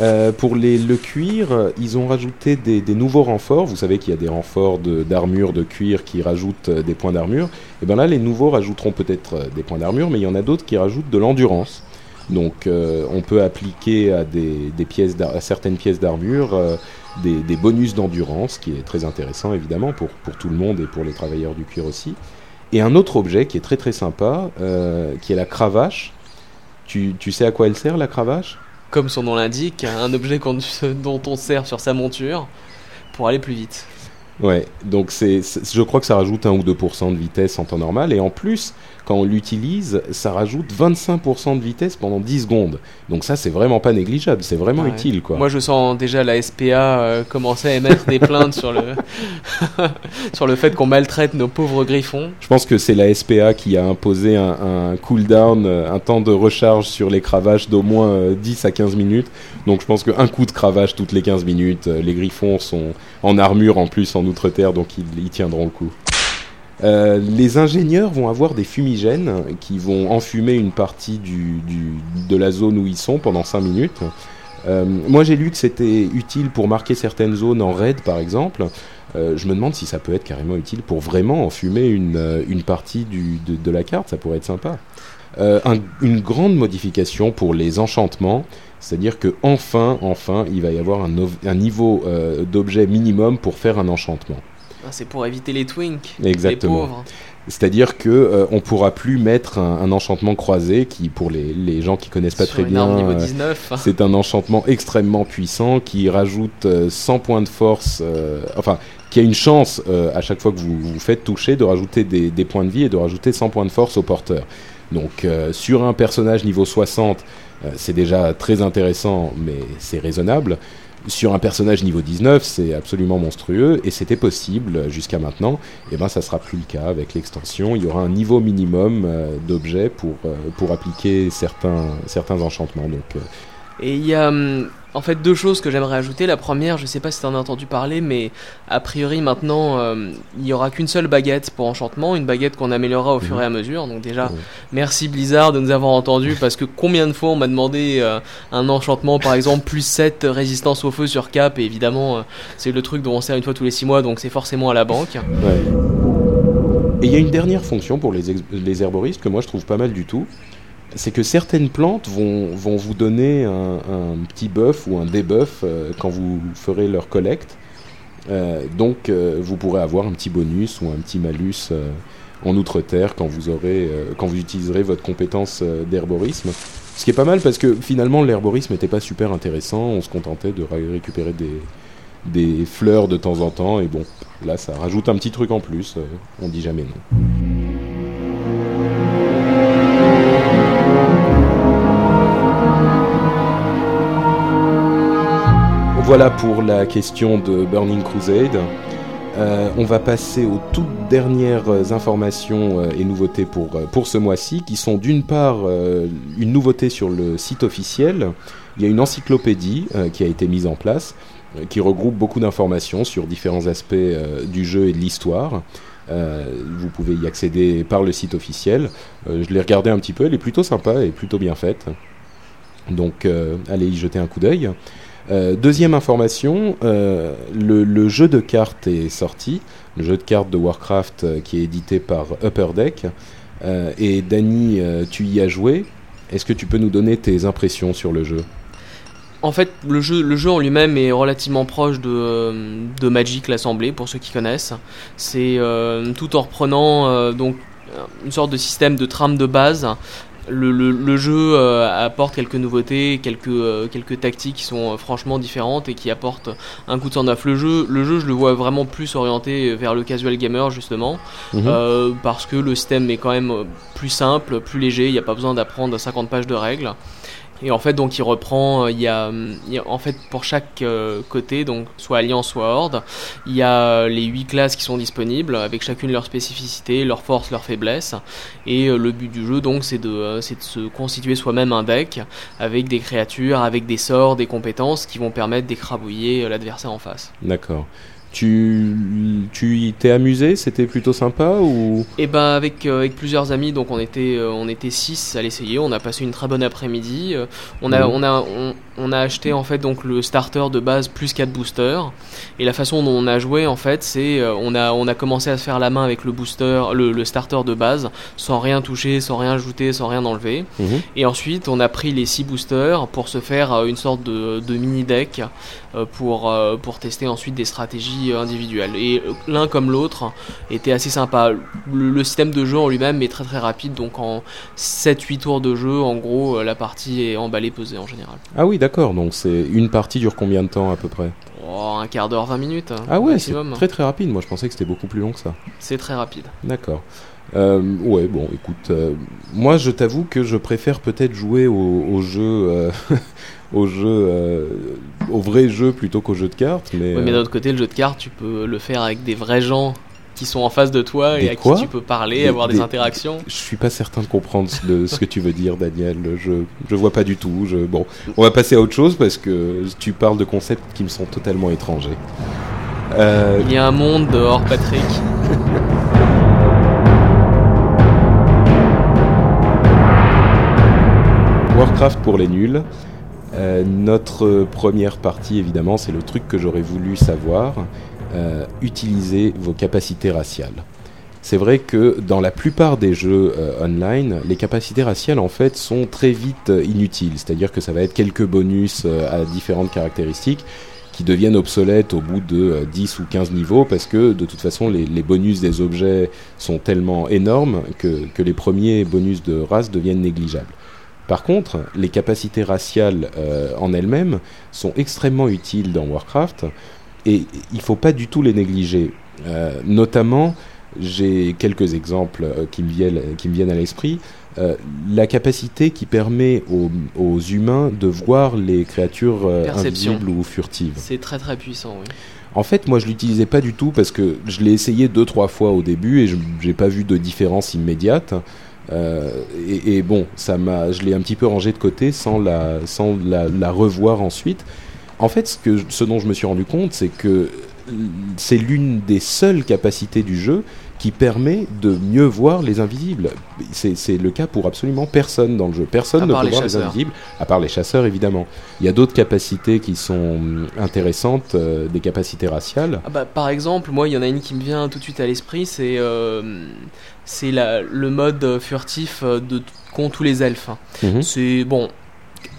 Euh, pour les, le cuir, ils ont rajouté des, des nouveaux renforts. Vous savez qu'il y a des renforts de- d'armure, de, cuir qui rajoutent des points d'armure. Et bien là, les nouveaux rajouteront peut-être des points d'armure, mais il y en a d'autres qui rajoutent de l'endurance. Donc euh, on peut appliquer à, des, des pièces d'ar- à certaines pièces d'armure euh, des, des bonus d'endurance, qui est très intéressant évidemment pour, pour tout le monde et pour les travailleurs du cuir aussi. Et un autre objet qui est très très sympa, euh, qui est la cravache. Tu, tu sais à quoi elle sert la cravache? Comme son nom l'indique, un objet dont on sert sur sa monture pour aller plus vite. Ouais, donc c'est- je crois que ça rajoute 1 ou 2% de vitesse en temps normal, et en plus, quand on l'utilise, ça rajoute 25% de vitesse pendant 10 secondes. Donc ça, c'est vraiment pas négligeable, c'est vraiment Ouais. utile, quoi. Moi, je sens déjà la SPA euh, commencer à émettre des plaintes sur le [LAUGHS] sur le fait qu'on maltraite nos pauvres griffons. Je pense que c'est la SPA qui a imposé un, un cooldown, euh, un temps de recharge sur les cravaches d'au moins euh, 10 à 15 minutes. Donc je pense qu'un coup de cravache toutes les 15 minutes, euh, les griffons sont en armure en plus en outre-terre, donc ils, ils tiendront le coup. Euh, les ingénieurs vont avoir des fumigènes qui vont enfumer une partie de la zone où ils sont pendant 5 minutes. Euh, moi j'ai lu que c'était utile pour marquer certaines zones en raid par exemple. Euh, je me demande si ça peut être carrément utile pour vraiment enfumer une, partie de, la carte, ça pourrait être sympa. Un- une grande modification pour les enchantements, c'est-à-dire que enfin, il va y avoir un, niveau d'objet minimum pour faire un enchantement. Ah, C'est pour éviter les twinks, Exactement. les pauvres. C'est-à-dire que euh, on pourra plus mettre un, un enchantement croisé qui, pour les, les gens qui connaissent pas Sur très une bien, arme niveau euh, 19. [LAUGHS] c'est un enchantement extrêmement puissant qui rajoute euh, 100 points de force, euh, enfin, qui a une chance euh, à chaque fois que vous vous faites toucher de rajouter des, des points de vie et de rajouter 100 points de force au porteur. Donc euh, sur un personnage niveau 60, euh, c'est déjà très intéressant, mais c'est raisonnable. Sur un personnage niveau 19, c'est absolument monstrueux et c'était possible jusqu'à maintenant. Et ben ça sera plus le cas avec l'extension. Il y aura un niveau minimum euh, d'objets pour euh, pour appliquer certains enchantements. Euh, hum, en fait deux choses que j'aimerais ajouter. La première, je sais pas si tu en as entendu parler, mais a priori maintenant, euh, il y aura qu'une seule baguette pour enchantement, une baguette qu'on améliorera au fur et à mesure. Donc déjà, merci Blizzard de nous avoir entendus parce que combien de fois on m'a demandé euh, un enchantement, par exemple, plus 7 résistance au feu sur cap, et évidemment, euh, c'est le truc dont on sert une fois tous les 6 mois, donc c'est forcément à la banque. Ouais. Et il y a une dernière fonction pour les, les herboristes que moi je trouve pas mal du tout. C'est que certaines plantes vont, vont vous donner un, petit buff ou un debuff euh, quand vous ferez leur collecte. Euh, donc euh, vous pourrez avoir un petit bonus ou un petit malus en outre-terre quand vous quand vous utiliserez votre compétence d'herborisme. Ce qui est pas mal parce que finalement l'herborisme n'était pas super intéressant, on se contentait de ré- récupérer des, des fleurs de temps en temps et bon là ça rajoute un petit truc en plus, on dit jamais non. Voilà pour la question de Burning Crusade. Euh, on va passer aux toutes dernières informations euh, et nouveautés pour, euh, pour ce mois-ci, qui sont d'une part une nouveauté sur le site officiel. Il y a une encyclopédie qui a été mise en place, qui regroupe beaucoup d'informations sur différents aspects du jeu et de l'histoire. Vous pouvez y accéder par le site officiel. Je l'ai regardé un petit peu, elle est plutôt sympa et plutôt bien faite. Donc allez y jeter un coup d'œil. Euh, deuxième information, euh, le, jeu de cartes est sorti, le jeu de cartes de Warcraft euh, qui est édité par Upper Deck. Et Dany, tu y as joué. Est-ce que tu peux nous donner tes impressions sur le jeu? En fait, le jeu, le jeu en lui-même est relativement proche de, Magic l'Assemblée, pour ceux qui connaissent. C'est tout en reprenant donc une sorte de système de trame de base. Le, le- le jeu euh, apporte quelques nouveautés, quelques, euh, quelques tactiques qui sont euh, franchement différentes et qui apportent un coup de sang neuf. Le jeu, le jeu, je le vois vraiment plus orienté vers le casual gamer justement. Mhm. Parce que le système est quand même plus simple, plus léger, il n'y a pas besoin d'apprendre 50 pages de règles. Et en fait, donc il reprend, euh, il y a, en fait pour chaque euh, côté, donc soit Alliance, soit Horde, il y a euh, les 8 classes qui sont disponibles, avec chacune leur spécificité, leurs forces, leurs faiblesses. Et le but du jeu, donc, c'est de, c'est de se constituer soi-même un deck avec des créatures, avec des sorts, des compétences qui vont permettre d'écrabouiller l'adversaire en face. D'accord. Tu tu y t'es amusé? C'était plutôt sympa ou? Et ben avec, euh, avec plusieurs amis, donc on était euh, on était six à l'essayer. On a passé une très bonne après-midi. Euh, on a Mhm. on a on, on a acheté en fait donc le starter de base plus 4 boosters. Et la façon dont on a joué en fait, c'est euh, on a on a commencé à se faire la main avec le booster, le, le starter de base, sans rien toucher, sans rien ajouter, sans rien enlever. Mhm. Et ensuite, on a pris les 6 boosters pour se faire euh, une sorte de, de mini deck euh, pour, euh, pour tester ensuite des stratégies individuelles. Et l'un comme l'autre était assez sympa. Le, le système de jeu en lui-même est très très rapide, donc en 7-8 tours de jeu, en gros, la partie est emballée, pesée en général. Ah oui, d'accord. D'accord. Donc c'est une partie dure combien de temps à peu près Oh, un quart d'heure, 20 minutes. hein, Ah ouais, c'est très très rapide. Moi, je pensais que c'était beaucoup plus long que ça. C'est très rapide. D'accord. Euh, ouais, bon, écoute, euh, moi, je t'avoue que je préfère peut-être jouer au, au jeu, euh, [LAUGHS] au jeu, euh, au vrai jeu plutôt qu'au jeu de cartes. Mais, Ouais, mais d'un autre côté, le jeu de cartes, tu peux le faire avec des vrais gens qui sont en face de toi Des et à qui tu peux parler, Des- avoir des, des- interactions. je suis pas certain de comprendre ce, de- ce que tu veux dire, Daniel. Je, je vois pas du tout. Je, bon, on va passer à autre chose parce que tu parles de concepts qui me sont totalement étrangers. Euh, Il y a un monde dehors, Patrick. Warcraft pour les nuls. Euh, notre première partie, évidemment, c'est le truc que j'aurais voulu savoir. Euh, utiliser vos capacités raciales. C'est vrai que dans la plupart des jeux euh, online, les capacités raciales en fait sont très vite euh, inutiles. C'est-à-dire que ça va être quelques bonus euh, à différentes caractéristiques qui deviennent obsolètes au bout de euh, 10 ou 15 niveaux parce que de toute façon les, bonus des objets sont tellement énormes que, les premiers bonus de race deviennent négligeables. Par contre, les capacités raciales en elles-mêmes sont extrêmement utiles dans Warcraft et il faut pas du tout les négliger. Euh, notamment, j'ai quelques exemples euh, qui, me viennent, qui me viennent à l'esprit. Euh, la capacité qui permet aux, aux humains de voir les créatures invisibles ou furtives. C'est très très puissant, oui. En fait, moi, je l'utilisais pas du tout parce que je l'ai essayé deux trois fois au début et je j'ai pas vu de différence immédiate. Euh, et, et bon, ça m'a, je l'ai un petit peu rangé de côté sans la, sans la, la revoir ensuite. En fait, ce que, ce dont je me suis rendu compte, c'est que c'est l'une des seules capacités du jeu qui permet de mieux voir les invisibles. C'est c'est le cas pour absolument personne dans le jeu. Personne À ne peut les voir les chasseurs. invisibles, à part les chasseurs évidemment. Il y a d'autres capacités qui sont hum, intéressantes, euh, des capacités raciales. Ah bah, par exemple, moi, il y en a une qui me vient tout de suite à l'esprit, c'est euh, c'est la- le mode furtif euh, de qu'ont tous les elfes. hein. Mhm. C'est bon.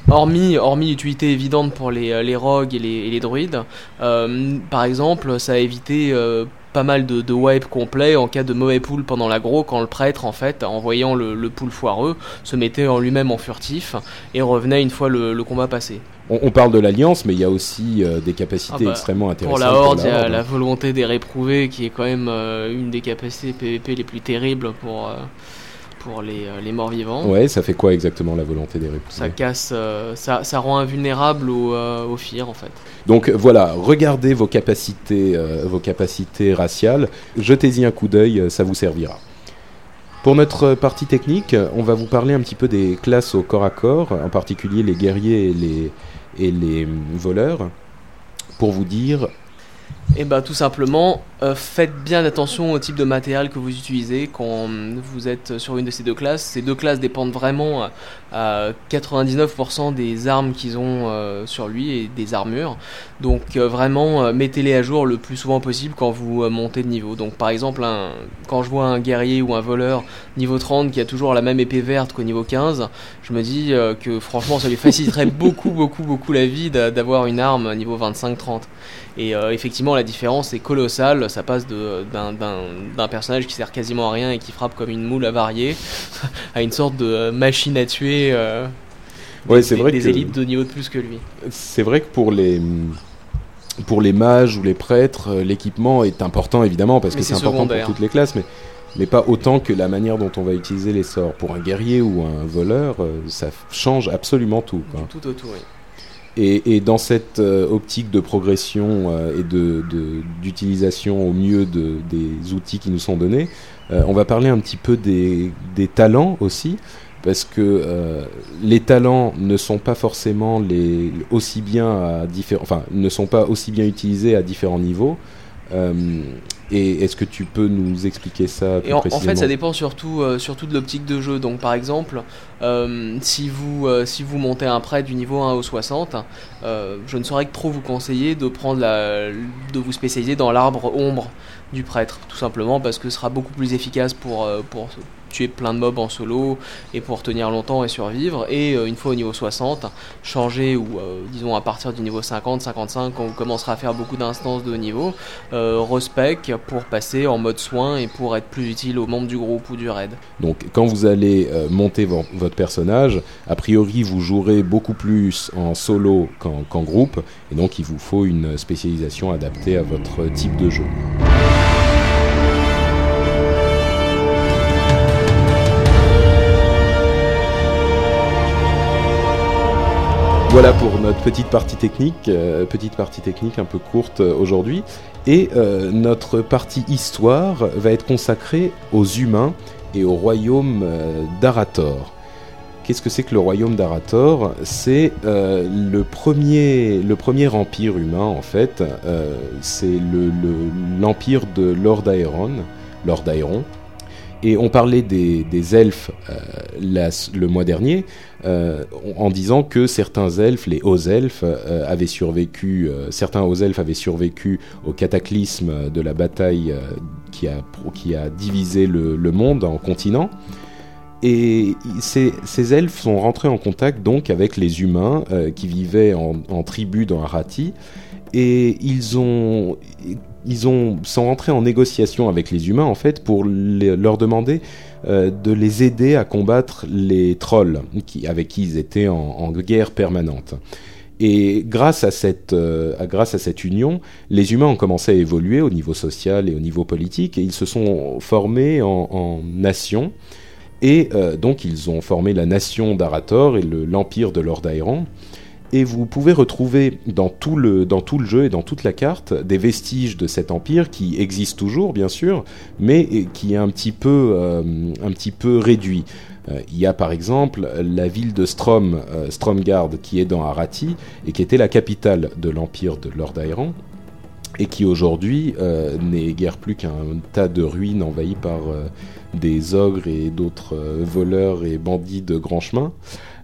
Hormis, hormis l'utilité évidente pour les, euh, les rogues et les, et les druides, euh, par exemple, ça a évité euh, pas mal de, de wipe complets en cas de mauvais pool pendant l'agro, quand le prêtre, en fait, en voyant le, le pool foireux, se mettait en lui-même en furtif et revenait une fois le, le combat passé. On, on parle de l'alliance, mais il y a aussi euh, des capacités Ah bah, extrêmement intéressantes. Pour la Horde, il y a la volonté des réprouvés qui est quand même une des capacités PvP les plus terribles pour, pour les, euh, les morts vivants. Ouais, ça fait quoi exactement la volonté des républicains Ça casse, euh, ça, ça rend invulnérable au, euh, au fear en fait. Donc voilà, regardez vos capacités, euh, vos capacités raciales, jetez-y un coup d'œil, ça vous servira. Pour notre partie technique, on va vous parler un petit peu des classes au corps à corps, en particulier les guerriers et les, et les voleurs, pour vous dire Et bah tout simplement, euh, faites bien attention au type de matériel que vous utilisez quand euh, vous êtes sur une de ces deux classes. Ces deux classes dépendent vraiment à- à 99% des armes qu'ils ont euh, sur lui et des armures. Donc euh, vraiment, euh, mettez-les à jour le plus souvent possible quand vous euh, montez de niveau. Donc par exemple, un- quand je vois un guerrier ou un voleur niveau 30 qui a toujours la même épée verte qu'au niveau 15, je me dis euh, que franchement ça lui faciliterait [LAUGHS] beaucoup beaucoup beaucoup la vie d'a- d'avoir une arme niveau 25-30. Et euh, effectivement, la différence est colossale. Ça passe d'un- personnage qui sert quasiment à rien et qui frappe comme une moule avariée [LAUGHS] à une sorte de machine à tuer. euh, des- vrai des que- élites de niveau de plus que lui. c'est vrai que pour les pour les mages ou les prêtres, euh, l'équipement est important évidemment parce Mais que c'est important pour toutes les classes, mais mais pas autant que la manière dont on va utiliser les sorts. Pour un guerrier ou un voleur, euh, ça change absolument tout. quoi. Tout autour, oui. Et, dans cette euh, optique de progression euh, et d'utilisation au mieux de, des outils qui nous sont donnés, euh, on va parler un petit peu des, talents aussi, parce que les talents ne sont pas forcément les aussi bien à enfin ne sont pas aussi bien utilisés à différents niveaux. Et est-ce que tu peux nous expliquer ça plus Et en, en précisément fait, ça dépend surtout, euh, surtout de l'optique de jeu. Donc, par exemple, euh, si, vous, euh, si vous montez un prêt du niveau 1 au 60, euh, je ne saurais que trop vous conseiller de prendre la, de vous spécialiser dans l'arbre ombre. du prêtre, tout simplement parce que ce sera beaucoup plus efficace pour, pour tuer plein de mobs en solo et pour tenir longtemps et survivre. Et euh, une fois au niveau 60, changer ou euh, disons à partir du niveau 50, 55, quand on commencera à faire beaucoup d'instances de haut niveau, euh, respec pour passer en mode soin et pour être plus utile aux membres du groupe ou du raid. Donc quand vous allez euh, monter vo- votre personnage, a priori vous jouerez beaucoup plus en solo qu'en groupe, et donc il vous faut une spécialisation adaptée à votre type de jeu. Voilà pour notre petite partie technique, euh, petite partie technique un peu courte euh, aujourd'hui. Et euh, notre partie histoire va être consacrée aux humains et au royaume d'Arator. Qu'est-ce que c'est que le royaume d'Arator? C'est le, premier, empire humain en fait. C'est le- le- l'empire de Lord Lord Aeron. Et on parlait des, elfes euh, le mois dernier euh, en disant que certains elfes, les hauts elfes, euh, avaient survécu, certains hauts elfes avaient survécu au cataclysme de la bataille qui, a, qui a divisé le, monde en continents. Et ces, elfes sont rentrés en contact donc avec les humains qui vivaient en, en tribu dans Arati et ils ont ils ont sont rentrés en négociation avec les humains en fait pour leur demander euh, de les aider à combattre les trolls avec qui ils étaient en, guerre permanente. Et grâce à, cette, euh, grâce à cette union, les humains ont commencé à évoluer au niveau social et au niveau politique, et ils se sont formés en, en nations. Et euh, donc ils ont formé la nation d'Arator et le- l'empire de Lord Aeron. Et vous pouvez retrouver dans tout, le, jeu et dans toute la carte des vestiges de cet empire qui existe toujours, bien sûr, mais qui est un petit peu, euh, réduit. Euh, il y a par exemple la ville de Strom, euh, Stromgard, qui est dans Arati et qui était la capitale de l'empire de Lord Aeron et qui aujourd'hui euh, n'est guère plus qu'un tas de ruines envahies par des ogres et d'autres voleurs et bandits de grand chemin.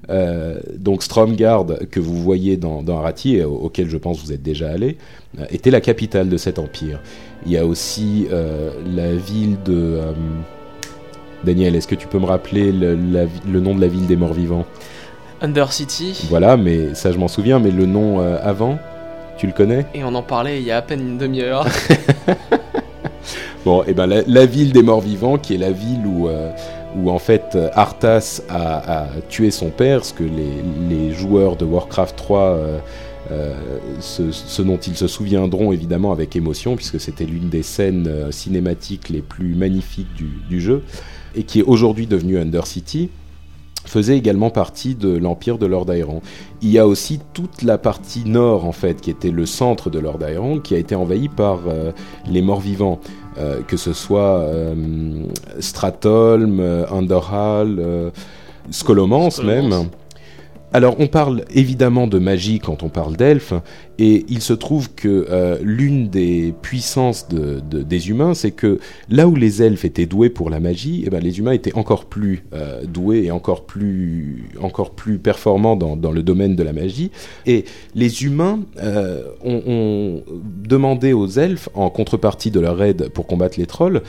Euh, donc Stromgard, que vous voyez dans, dans Arati, et au- auquel je pense vous êtes déjà allé, euh, était la capitale de cet empire. Il y a aussi euh, la ville de... Daniel, est-ce que tu peux me rappeler le, la vi- le nom de la ville des morts vivants? Undercity, Voilà, mais ça je m'en souviens, mais le nom avant, tu le connais? Et on en parlait il y a à peine une demi-heure. [LAUGHS] Bon, et ben la, la ville des morts vivants, qui est la ville où, où en fait Arthas a, tué son père, ce que les, joueurs de Warcraft 3, euh, euh, ce, dont ils se souviendront évidemment avec émotion, puisque c'était l'une des scènes euh, cinématiques les plus magnifiques du, jeu, et qui est aujourd'hui devenue Undercity faisait également partie de l'empire de Lord. Il y a aussi toute la partie nord en fait qui était le centre de Lord qui a été envahi par euh, les morts vivants euh, que ce soit euh, Stratholm, euh, Underhall, euh, Scolomance. même. Alors on parle évidemment de magie quand on parle d'elfes, et il se trouve que euh, l'une des puissances de- de- des humains, c'est que là où les elfes étaient doués pour la magie, eh ben, les humains étaient encore plus euh, doués et encore plus, encore plus performants dans, le domaine de la magie. Et les humains euh, ont, demandé aux elfes, en contrepartie de leur aide pour combattre les trolls,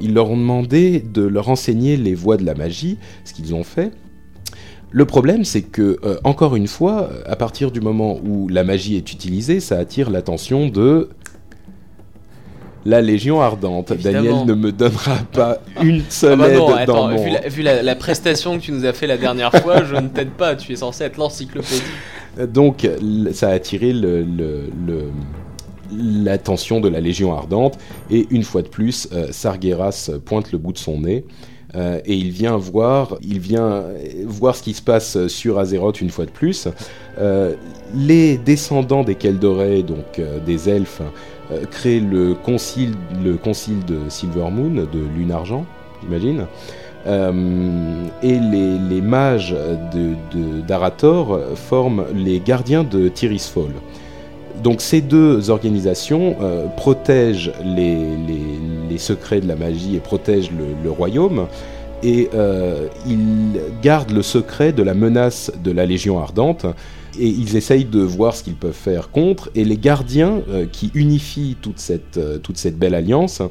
ils leur ont demandé de leur enseigner les voies de la magie, ce qu'ils ont fait. Le problème, c'est que, euh, encore une fois, à partir du moment où la magie est utilisée, ça attire l'attention de la Légion Ardente. Évidemment. Daniel ne me donnera pas une Ah seule bah aide non, dans attends, mon... vu, la, vu la- la prestation que tu nous as fait la dernière fois, je ne t'aide pas, tu es censé être l'encyclopédie. Donc, ça a attiré le- le- le- l'attention de la Légion Ardente, et une fois de plus, euh, Sargeras pointe le bout de son nez. Euh, et il vient voir, il vient euh, voir ce qui se passe sur Azeroth une fois de plus. Euh, les descendants des Keldoray, donc des elfes, créent le concile, le concile de Silvermoon, de Lune Argent, j'imagine. Et les, mages de, de- d'Arator forment les gardiens de Tirisfal. Donc ces deux organisations protègent les- les secrets de la magie et protègent le, royaume. Et euh, ils gardent le secret de la menace de la Légion Ardente. et ils essayent de voir ce qu'ils peuvent faire contre. Et les gardiens euh, qui unifient toute cette, euh, belle alliance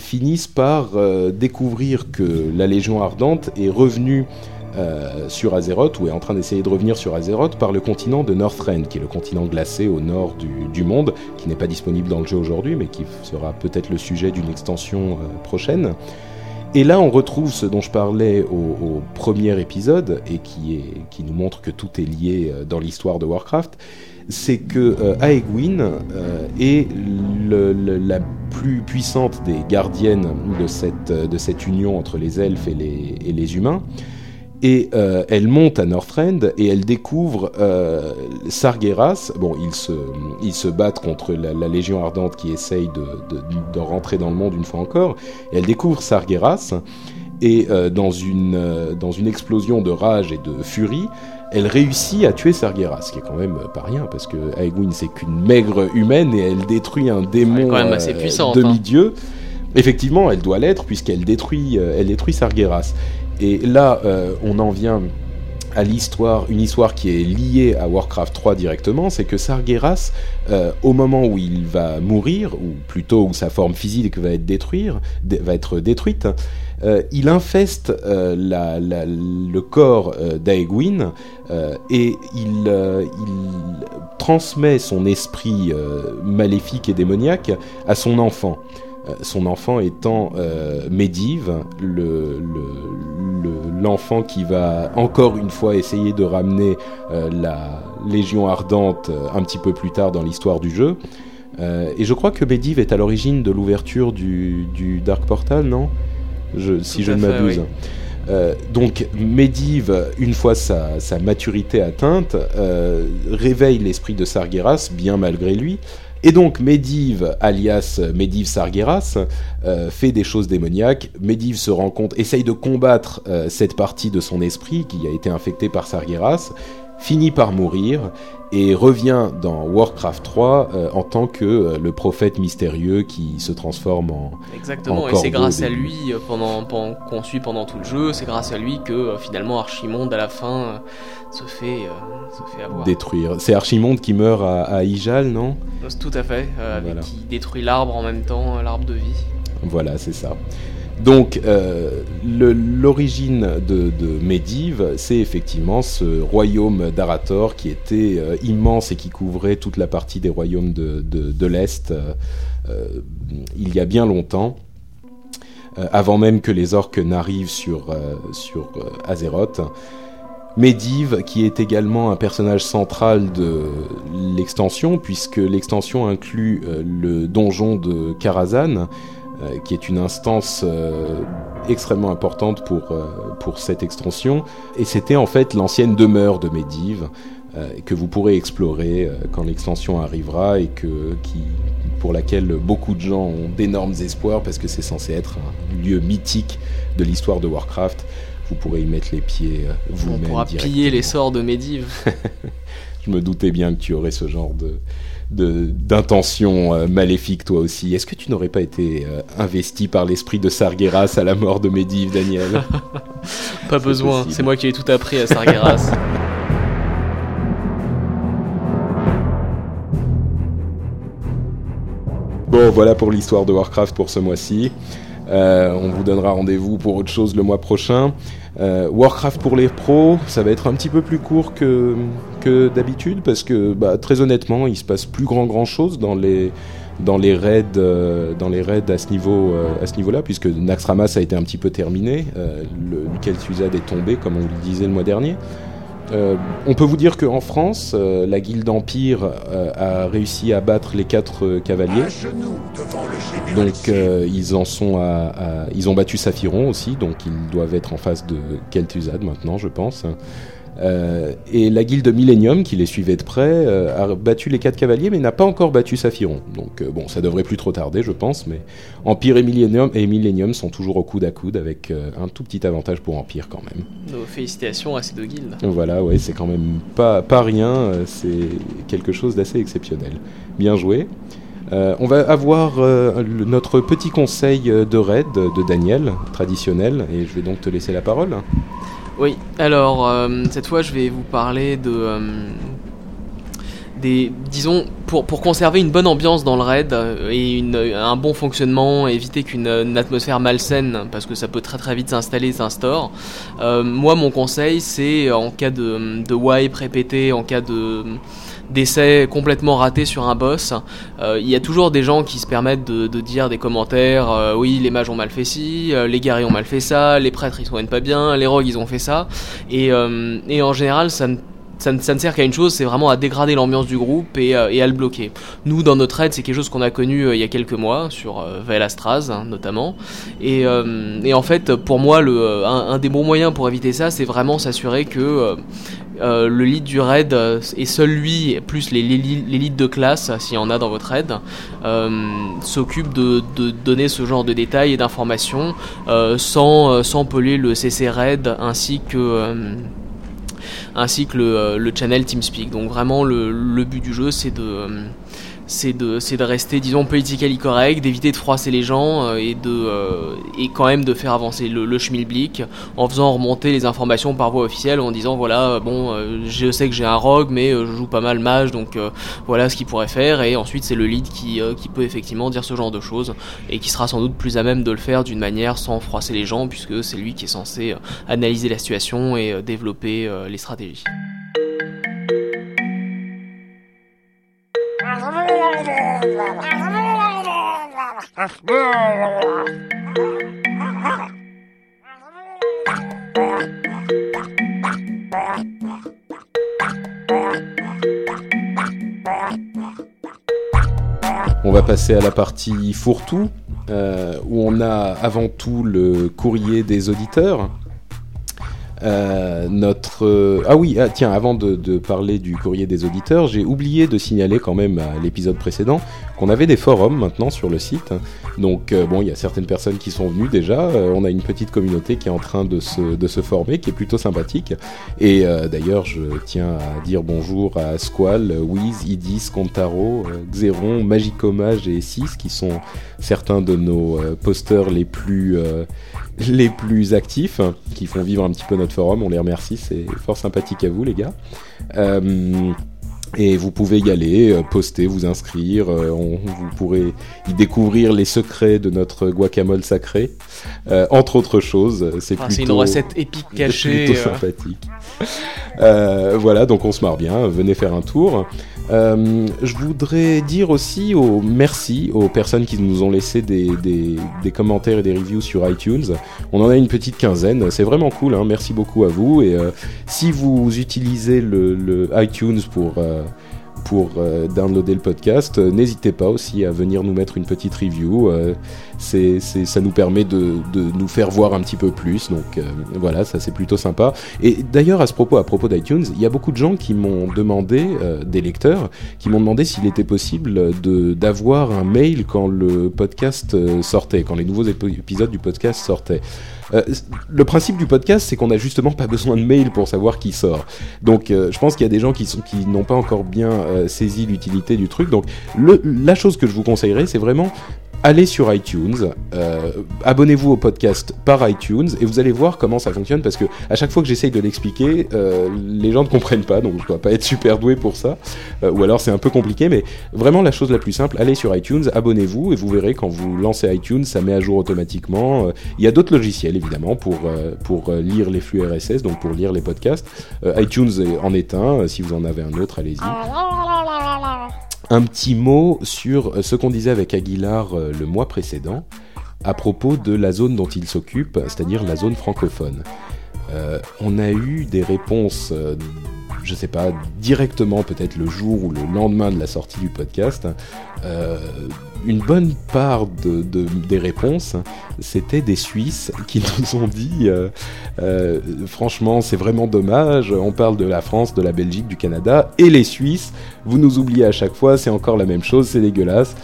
finissent par découvrir que la Légion Ardente est revenue euh, sur Azeroth, ou est en train d'essayer de revenir sur Azeroth par le continent de Northrend, qui est le continent glacé au nord du, monde, qui n'est pas disponible dans le jeu aujourd'hui, mais qui sera peut-être le sujet d'une extension euh, prochaine. Et là, on retrouve ce dont je parlais au, premier épisode, et qui, qui nous montre que tout est lié euh, dans l'histoire de Warcraft, c'est que euh, Aegwynn euh, est la plus puissante des gardiennes de cette, de cette union entre les elfes et les, et les humains. Et euh, elle monte à Northrend et elle découvre euh, Sargeras. Bon, ils se, ils se battent contre la, la Légion Ardente qui essaye de, de, de rentrer dans le monde une fois encore. Et elle découvre Sargeras. Et euh, dans, une, dans une explosion de rage et de furie, elle réussit à tuer Sargeras, ce qui est quand même pas rien, parce que Aegwynn c'est qu'une maigre humaine et elle détruit un démon hein. demi-dieu. Effectivement, elle doit l'être puisqu'elle détruit, elle détruit Sargeras. Et là, euh, on en vient à l'histoire, une histoire qui est liée à Warcraft 3 directement, c'est que Sargeras, euh, au moment où il va mourir, ou plutôt où sa forme physique va être, détruite, euh, il infeste le corps euh, et il, transmet son esprit maléfique et démoniaque à son enfant. Son enfant étant Medivh, le- l'enfant qui va encore une fois essayer de ramener euh, la Légion Ardente euh, un petit peu plus tard dans l'histoire du jeu. Euh, et je crois que Medivh est à l'origine de l'ouverture du, du Dark Portal, non? Je, Si Tout je ne m'abuse. oui. Euh, donc Medivh, une fois sa, sa maturité atteinte, euh, réveille l'esprit de Sargeras, bien malgré lui. Et donc Medivh, alias Medivh Sargeras, euh, fait des choses démoniaques. Medivh se rend compte, essaye de combattre euh, cette partie de son esprit qui a été infectée par Sargeras, finit par mourir et revient dans Warcraft 3 euh, en tant que euh, le prophète mystérieux qui se transforme en, Exactement, et c'est grâce à lui, euh, pendant, pendant qu'on suit pendant tout le jeu, c'est grâce à lui que finalement Archimonde à la fin se, fait, se fait avoir. détruire. C'est Archimonde qui meurt à, à Ijal, non? Tout à fait, avec Voilà. qui détruit l'arbre en même temps, l'arbre de vie. Voilà, c'est ça. Donc, euh, l'origine de, de Medivh, c'est effectivement ce royaume d'Arator qui était euh, immense et qui couvrait toute la partie des royaumes de, l'Est euh, il y a bien longtemps, avant même que les orques n'arrivent sur, sur Azeroth. Medivh, qui est également un personnage central de l'extension, puisque l'extension inclut le donjon de Karazhan, euh, qui est une instance euh, extrêmement importante pour, euh, pour cette extension. Et c'était en fait l'ancienne demeure de Medivh, que vous pourrez explorer quand l'extension arrivera et que, qui, pour laquelle beaucoup de gens ont d'énormes espoirs parce que c'est censé être un lieu mythique de l'histoire de Warcraft. Vous pourrez y mettre les pieds euh, On vous-même. pourra piller les sorts de Medivh. [LAUGHS] Je me doutais bien que tu aurais ce genre de de- d'intention euh, maléfique toi aussi. Est-ce que tu n'aurais pas été euh, investi par l'esprit de Sargeras à la mort de Medivh, Daniel? [LAUGHS] Pas besoin, c'est moi qui ai tout appris à Sargeras. Bon, voilà pour l'histoire de Warcraft pour ce mois-ci. Euh, on vous donnera rendez-vous pour autre chose le mois prochain. Euh, Warcraft pour les pros, ça va être un petit peu plus court que, d'habitude parce que, bah, très honnêtement, il se passe plus grand grand chose dans les raids euh, dans les raids à ce niveau à ce niveau-là puisque Naxxramas a été un petit peu terminé, le est tombé comme on le disait le mois dernier. Euh, on peut vous dire qu'en France, euh, la guilde Empire euh, a réussi à battre les quatre cavaliers. Donc euh, ils en sont à, à- ils ont battu Saphiron aussi, donc ils doivent être en face de Kel'Thuzad maintenant, je pense. Euh, et la guilde Millennium, qui les suivait de près, euh, a battu les quatre cavaliers, mais n'a pas encore battu Saphiron. Donc euh, bon, ça devrait plus trop tarder, je pense. Mais Empire et Millennium, et Millennium sont toujours au coude à coude, avec un tout petit avantage pour Empire quand même. Nos félicitations à ces deux guildes. Voilà, ouais, c'est quand même pas, pas rien, c'est quelque chose d'assez exceptionnel. Bien joué. Euh, on va avoir euh, le- notre petit conseil de raid de Daniel, traditionnel, et je vais donc te laisser la parole. Oui, alors euh, cette fois je vais vous parler de... euh, des, disons, pour, pour conserver une bonne ambiance dans le raid euh, et une, un bon fonctionnement, éviter qu'une une atmosphère malsaine, parce que ça peut très très vite s'installer et euh, moi mon conseil c'est en cas de, de wipe répété, en cas de d'essai complètement raté sur un boss, euh, il y a toujours des gens qui se permettent de, dire des commentaires, euh, oui les mages ont mal fait ci, euh, les guerriers ont mal fait ça, les prêtres ils soignent pas bien, les rogues ils ont fait ça, et, en général ça ne sert qu'à une chose, c'est vraiment à dégrader l'ambiance du groupe et, à le bloquer. Nous, dans notre aide, c'est quelque chose qu'on a connu il y a quelques mois, sur euh, Velastraz hein, notamment. Et, en fait, pour moi, un des bons moyens pour éviter ça, c'est vraiment s'assurer que euh, euh, le lead du raid euh, et seul lui, plus les, leads de classe, s'il y en a dans votre raid, euh, s'occupe de, donner ce genre de détails et d'informations euh, sans, euh, sans le CC raid ainsi que... euh, ainsi que le, euh, le channel TeamSpeak. Donc vraiment le, but du jeu c'est de euh, c'est de c'est de rester disons politically correct, d'éviter de froisser les gens euh, et de euh, et quand même de faire avancer le, le schmilblick en faisant remonter les informations par voie officielle en disant voilà bon euh, je sais que j'ai un rogue mais je joue pas mal mage donc voilà ce qu'il pourrait faire et ensuite c'est le lead qui qui peut effectivement dire ce genre de choses et qui sera sans doute plus à même de le faire d'une manière sans froisser les gens puisque c'est lui qui est censé analyser la situation et développer les stratégies. On va passer à la partie fourre-tout, euh, où on a avant tout le courrier des auditeurs. Euh, notre euh, ah oui ah, tiens avant de, parler du courrier des auditeurs j'ai oublié de signaler quand même à l'épisode précédent qu'on avait des forums maintenant sur le site. Donc euh, bon il y a certaines personnes qui sont venues déjà. Euh, on a une petite communauté qui est en train de se, de se former qui est plutôt sympathique. Et d'ailleurs je tiens à dire bonjour à Squall, Wiz, Idis, Contaro, Xeron, Magicomage et 6 qui sont certains de nos posters les plus les plus actifs, qui font vivre un petit peu notre forum. On les remercie, c'est fort sympathique à vous les gars. Euh, et vous pouvez y aller, euh, poster, vous inscrire. euh, on- vous pourrez y découvrir les secrets de notre guacamole sacré, euh, entre autres choses. C'est c'est une recette épique [LAUGHS] cachée. plutôt sympathique. Euh, voilà, donc on se marre bien. Venez faire un tour. Euh, je voudrais dire aussi au merci aux personnes qui nous ont laissé des, des, des commentaires et des reviews sur iTunes. On en a une petite quinzaine. C'est vraiment cool. Hein. Merci beaucoup à vous. Et si vous utilisez le, le iTunes pour euh, pour euh, downloader le podcast, euh, n'hésitez pas aussi à venir nous mettre une petite review. C'est, ça nous permet de, nous faire voir un petit peu plus. Donc euh, voilà, ça c'est plutôt sympa. Et d'ailleurs, à ce propos, à propos d'iTunes, il y a beaucoup de gens qui m'ont demandé, euh, des lecteurs, qui m'ont demandé s'il était possible de, d'avoir un mail quand le podcast euh, sortait, quand les nouveaux épi- épisodes du podcast sortaient. Le principe du podcast, c'est qu'on n'a justement pas besoin de mail pour savoir qui sort. Donc, je pense qu'il y a des gens qui, sont, qui n'ont pas encore bien saisi l'utilité du truc. Donc, la chose que je vous conseillerais, c'est vraiment allez sur iTunes, euh, abonnez-vous au podcast par iTunes et vous allez voir comment ça fonctionne parce que à chaque fois que j'essaye de l'expliquer, euh, les gens ne comprennent pas, donc je dois pas être super doué pour ça, Euh, ou alors c'est un peu compliqué, mais vraiment la chose la plus simple, allez sur iTunes, abonnez-vous et vous verrez quand vous lancez iTunes, ça met à jour automatiquement. Il y a d'autres logiciels évidemment pour pour lire les flux RSS, donc pour lire les podcasts. ITunes en est un, si vous en avez un autre, allez-y. Un petit mot sur euh, ce qu'on disait avec Aguilar euh, le mois précédent à propos de la zone dont il s'occupe, c'est-à-dire la zone francophone. Euh, on a eu des réponses, je sais pas, directement peut-être le jour ou le lendemain de la sortie du podcast. Euh, une bonne part de, de- des réponses, c'était des Suisses qui [LAUGHS] nous ont dit, euh, euh, franchement, c'est vraiment dommage. On parle de la France, de la Belgique, du Canada, et les Suisses, vous nous oubliez à chaque fois. C'est encore la même chose, c'est dégueulasse.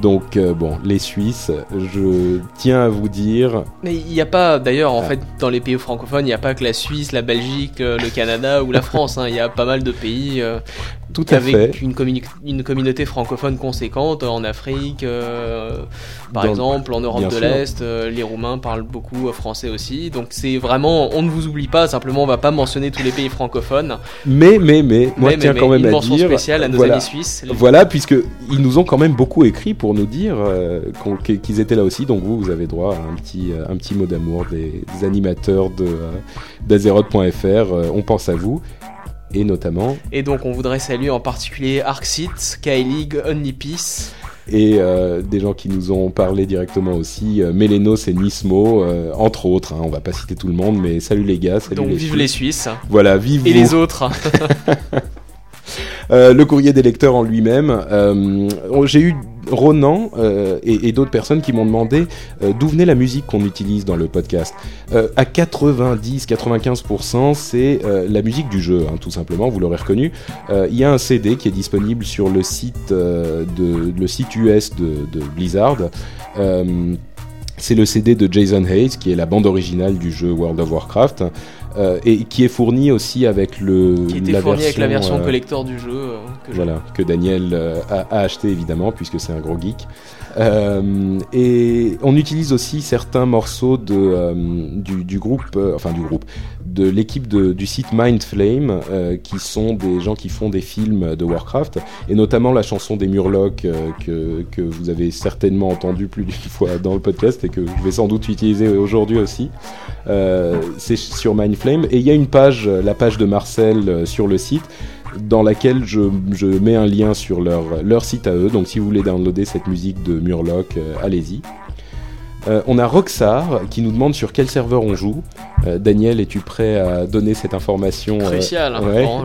Donc euh, bon, les Suisses, je tiens à vous dire, Mais il n'y a pas, d'ailleurs, en Ah. fait, dans les pays francophones, il n'y a pas que la Suisse, la Belgique, euh, le Canada ou la France. hein. Il y a pas mal de pays. euh, Tout à avec fait. Une, une, communauté francophone conséquente en Afrique, euh, par exemple, en Europe de l'Est, euh, les Roumains parlent beaucoup français aussi. Donc c'est vraiment, on ne vous oublie pas. Simplement, on va pas mentionner tous les pays francophones. Mais mais mais, moi je tiens quand même une à mention dire, spéciale à nos voilà, amis suisses. Voilà, puisque ils nous ont quand même beaucoup écrit pour nous dire euh, qu'ils étaient là aussi. Donc vous, vous avez droit à un petit euh, un petit mot d'amour des, des animateurs de euh, d'Azeroth.fr. Euh, on pense à vous et notamment Et donc on voudrait saluer en particulier Arxit, K-League, Onlypeace. et euh, des gens qui nous ont parlé directement aussi, euh, Mélénos et Nismo, euh, entre autres. hein, on va pas citer tout le monde, mais salut les gars, salut Donc les vive Suisses. les Suisses Voilà, vive et vous. les autres. [LAUGHS] [LAUGHS] Euh, le courrier des lecteurs en lui-même. J'ai eu Ronan euh, et, d'autres personnes qui m'ont demandé euh, d'où venait la musique qu'on utilise dans le podcast. Euh, à 90-95%, c'est la musique du jeu, hein, tout simplement. Vous l'aurez reconnu. Il y a un CD qui est disponible sur le site US de, Blizzard. C'est le CD de Jason Hayes, qui est la bande originale du jeu World of Warcraft, euh, et qui est fourni aussi avec le qui était la fourni avec la version euh, collector du jeu. euh, que je- voilà, que Daniel a, a acheté évidemment, puisque c'est un gros geek. Euh, et on utilise aussi certains morceaux de, euh, du, du groupe, euh, enfin du groupe, de l'équipe du site Mindflame, qui sont des gens qui font des films de Warcraft, et notamment la chanson des Murlocs que, que vous avez certainement entendu plus d'une [LAUGHS] fois dans le podcast et que je vais sans doute utiliser aujourd'hui aussi. C'est sur Mindflame, et il y a une page, la page de Marcel sur le site, dans laquelle je, je mets un lien sur leur, leur site à eux. Donc si vous voulez downloader cette musique de Murloc, euh, allez-y. Euh, on a Roxar qui nous demande sur quel serveur on joue. Euh, Daniel, es-tu prêt à donner cette information euh, Crucial. hein. ouais. Bon,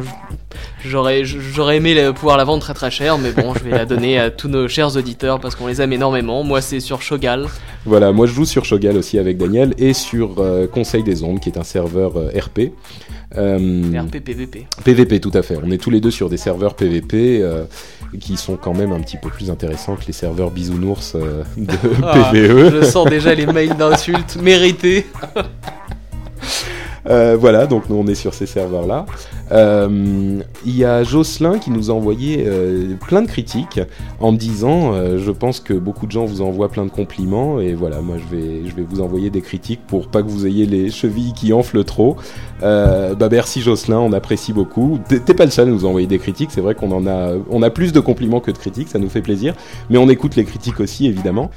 J'aurais, j'aurais aimé la- pouvoir la vendre très très cher, mais bon, je vais la donner à tous nos chers auditeurs parce qu'on les aime énormément. Moi, c'est sur Shogal. Voilà, moi je joue sur Shogal aussi avec Daniel et sur Conseil des Ondes qui est un serveur RP. Euh, PVP. PVP tout à fait. On est tous les deux sur des serveurs PVP euh, qui sont quand même un petit peu plus intéressants que les serveurs bisounours euh, de Ah, PVE. Je sens déjà les mails d'insultes mérités. [LAUGHS] Euh, voilà, donc nous on est sur ces serveurs-là. Euh, Il y a Jocelyn qui nous a envoyé euh, plein de critiques en me disant, je pense que beaucoup de gens vous envoient plein de compliments et voilà, moi je vais, je vais vous envoyer des critiques pour pas que vous ayez les chevilles qui enflent trop. Bah merci Jocelyn, on apprécie beaucoup. T'es pas le seul à nous envoyer des critiques, c'est vrai qu'on en a, on a plus de compliments que de critiques, ça nous fait plaisir, mais on écoute les critiques aussi évidemment.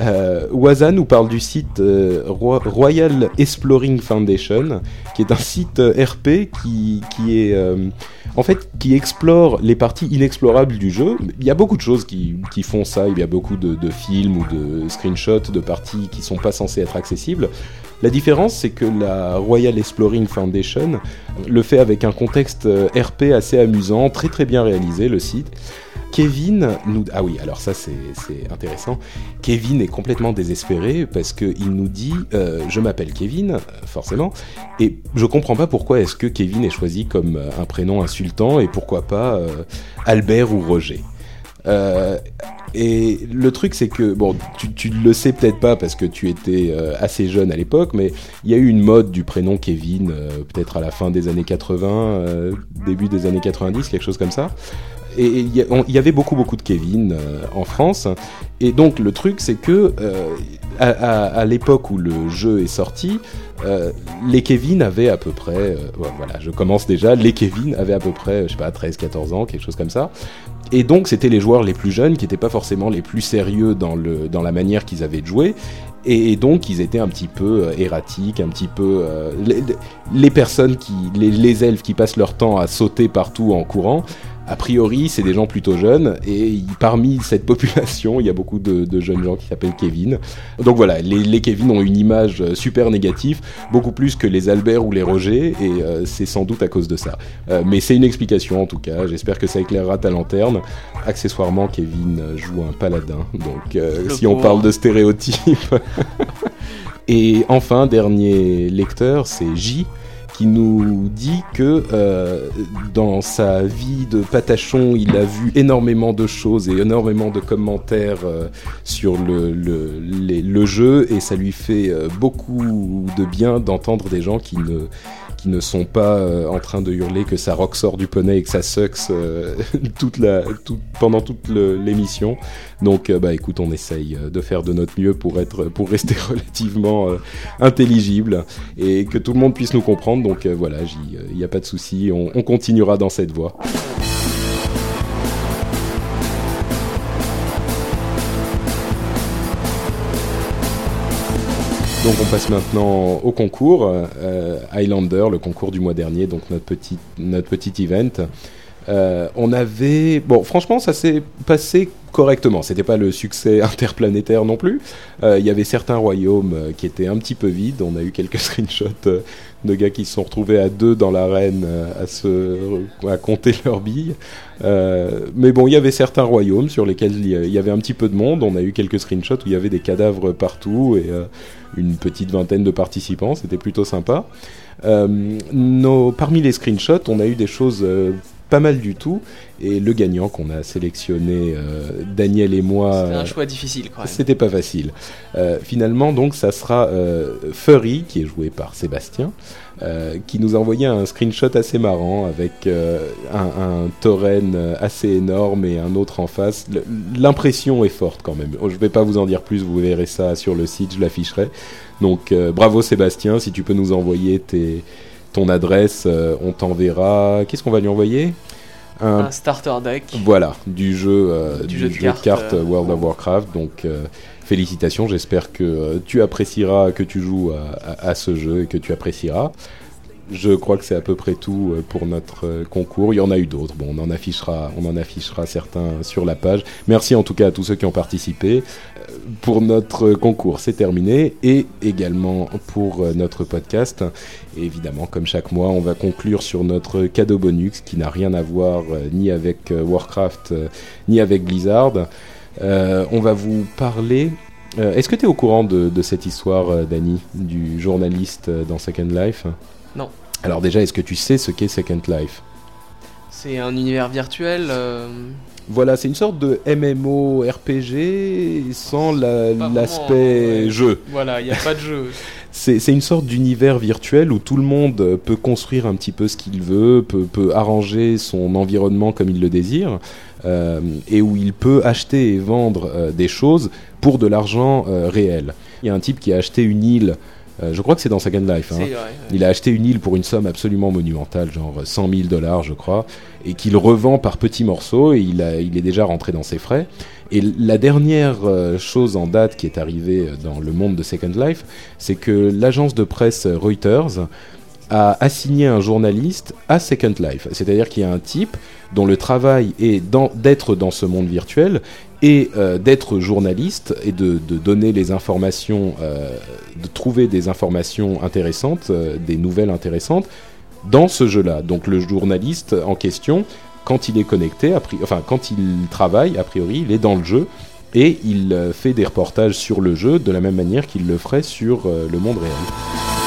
Euh, Waza nous parle du site euh, Ro- Royal Exploring Foundation, qui est un site euh, RP qui, qui est euh, en fait qui explore les parties inexplorables du jeu. Il y a beaucoup de choses qui, font ça. Il y a beaucoup de, films ou de screenshots de parties qui sont pas censées être accessibles. La différence, c'est que la Royal Exploring Foundation le fait avec un contexte RP assez amusant, très très bien réalisé le site. Kevin nous ah oui alors ça c'est intéressant Kevin est complètement désespéré parce que il nous dit euh, je m'appelle Kevin forcément et je comprends pas pourquoi est-ce que Kevin est choisi comme euh, un prénom insultant et pourquoi pas euh, Albert ou Roger et le truc, c'est que, bon, tu, tu le sais peut-être pas parce que tu étais assez jeune à l'époque, mais il y a eu une mode du prénom Kevin, peut-être à la fin des années 80, euh, début des années 90, quelque chose comme ça. Et il y, avait beaucoup, beaucoup de Kevin euh, en France. Et donc, le truc, c'est que, euh, à, l'époque où le jeu est sorti, euh, les Kevin avaient à peu près, voilà, je commence déjà, les Kevin avaient à peu près, je sais pas, 13, 14 ans, quelque chose comme ça. Et donc, c'était les joueurs les plus jeunes qui n'étaient pas forcément les plus sérieux dans, le, dans la manière qu'ils avaient de jouer. Et, donc, ils étaient un petit peu erratiques, un petit peu. les, personnes qui. Les elfes qui passent leur temps à sauter partout en courant. A priori, c'est des gens plutôt jeunes, et parmi cette [LAUGHS] population, il y a beaucoup de, de jeunes gens qui s'appellent Kevin. Donc voilà, les, les Kevin ont une image euh, super négative, beaucoup plus que les Albert ou les Roger, et euh, c'est sans doute à cause de ça. Euh, mais c'est une explication en tout cas, j'espère que ça éclairera ta lanterne. Accessoirement, Kevin joue un paladin, donc euh, si on parle de stéréotypes. [LAUGHS] et enfin, dernier lecteur, c'est J qui nous dit que euh, dans sa vie de patachon, il a vu énormément de choses et énormément de commentaires euh, sur le, le, le jeu et ça lui fait euh, beaucoup de bien d'entendre des gens qui ne qui ne sont pas en train de hurler que sa rock sort du poney et que ça sucks [LAUGHS] toute la, pendant toute l'émission. Donc, bah écoute, on essaye de faire de notre mieux pour être, pour rester [LAUGHS] relativement intelligible et que tout le monde puisse nous comprendre. Donc voilà, il n'y a pas de souci, on continuera dans cette voie. Donc on passe maintenant au concours euh, Highlander, le concours du mois dernier, donc notre petit notre petit event. Euh, on avait bon, franchement, ça s'est passé correctement. C'était pas le succès [LAUGHS] interplanétaire non plus. Euh, il y avait certains royaumes euh, qui étaient un petit peu vides. On a eu quelques [LAUGHS] screenshots de gars qui se sont retrouvés à deux dans l'arène à se à compter [LAUGHS] leurs billes. mais bon, il y avait certains royaumes sur lesquels il y avait un petit peu de monde. On a eu quelques screenshots où il y avait des cadavres partout et une petite vingtaine de participants. C'était plutôt sympa. Parmi les screenshots, on a eu des choses pas mal du tout. Et le gagnant qu'on a sélectionné, euh, Daniel et moi. C'était un choix difficile quand. C'était pas facile. Euh, finalement, donc, ça sera euh, Furry, qui est joué par Sébastien, qui nous a envoyé un screenshot assez marrant avec un, un tauren assez énorme et un autre en face. L'impression est forte quand même. Je vais pas vous en dire plus, vous verrez ça sur le site, je l'afficherai. Donc, bravo Sébastien, si tu peux nous envoyer tes ton adresse, euh, on t'enverra. Qu'est-ce qu'on va lui envoyer? Un, starter deck. Voilà, du jeu, euh, du, jeu, de, cartes, euh, World of Warcraft. Donc félicitations, j'espère que tu apprécieras, que tu joues à, ce jeu et que tu apprécieras. Je crois que c'est à peu près tout euh, pour notre euh, concours. Il y en a eu d'autres. Bon, on en affichera, on en affichera certains sur la page. Merci en tout cas à tous ceux qui ont participé. Euh, pour notre concours, c'est terminé et également pour notre podcast. évidemment, comme chaque mois, on va conclure sur notre cadeau bonus qui n'a rien à voir ni avec Warcraft ni avec Blizzard. on va vous parler Est-ce que tu es au courant de, cette histoire, Dani, du journaliste dans Second Life? Alors déjà, est-ce que tu sais ce qu'est Second Life C'est un univers virtuel euh, Voilà, c'est une sorte de MMO RPG sans l'aspect jeu. Voilà, il n'y a pas de jeu. [LAUGHS] c'est une sorte d'univers virtuel où tout le monde peut construire un petit peu ce qu'il veut, peut, peut, arranger son environnement comme il le désire, euh, et où il peut acheter et vendre euh, des choses pour de l'argent réel. Il y a un type qui a acheté une île euh, je crois que c'est dans Second Life. Hein. Il a acheté une île pour une somme absolument monumentale, genre 100 000 dollars, je crois, et qu'il revend par petits morceaux, et il, a, il est déjà rentré dans ses frais. Et la dernière euh, chose en date qui est arrivée dans le monde de Second Life, c'est que l'agence de presse Reuters a assigné un journaliste à Second Life. C'est-à-dire qu'il y a un type dont le travail est d'être dans ce monde virtuel et euh, d'être journaliste et de, donner les informations, euh, de trouver des informations intéressantes, euh, des nouvelles intéressantes dans ce jeu-là. Donc le journaliste en question, quand il est connecté, enfin quand il travaille, a priori, il est dans le jeu et il fait des reportages sur le jeu de la même manière qu'il le ferait sur le monde réel.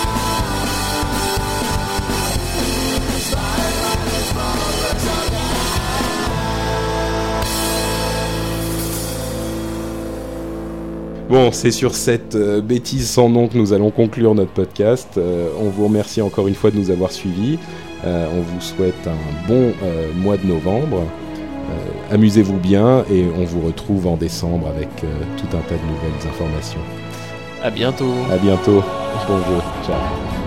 Bon, c'est sur cette euh, bêtise sans nom que nous allons conclure notre podcast. Euh, on vous remercie encore une fois de nous avoir suivis. Euh, on vous souhaite un bon mois de novembre. Amusez-vous bien et on vous retrouve en décembre avec tout un tas de nouvelles informations. À bientôt. À bientôt. Bon jeu. Ciao.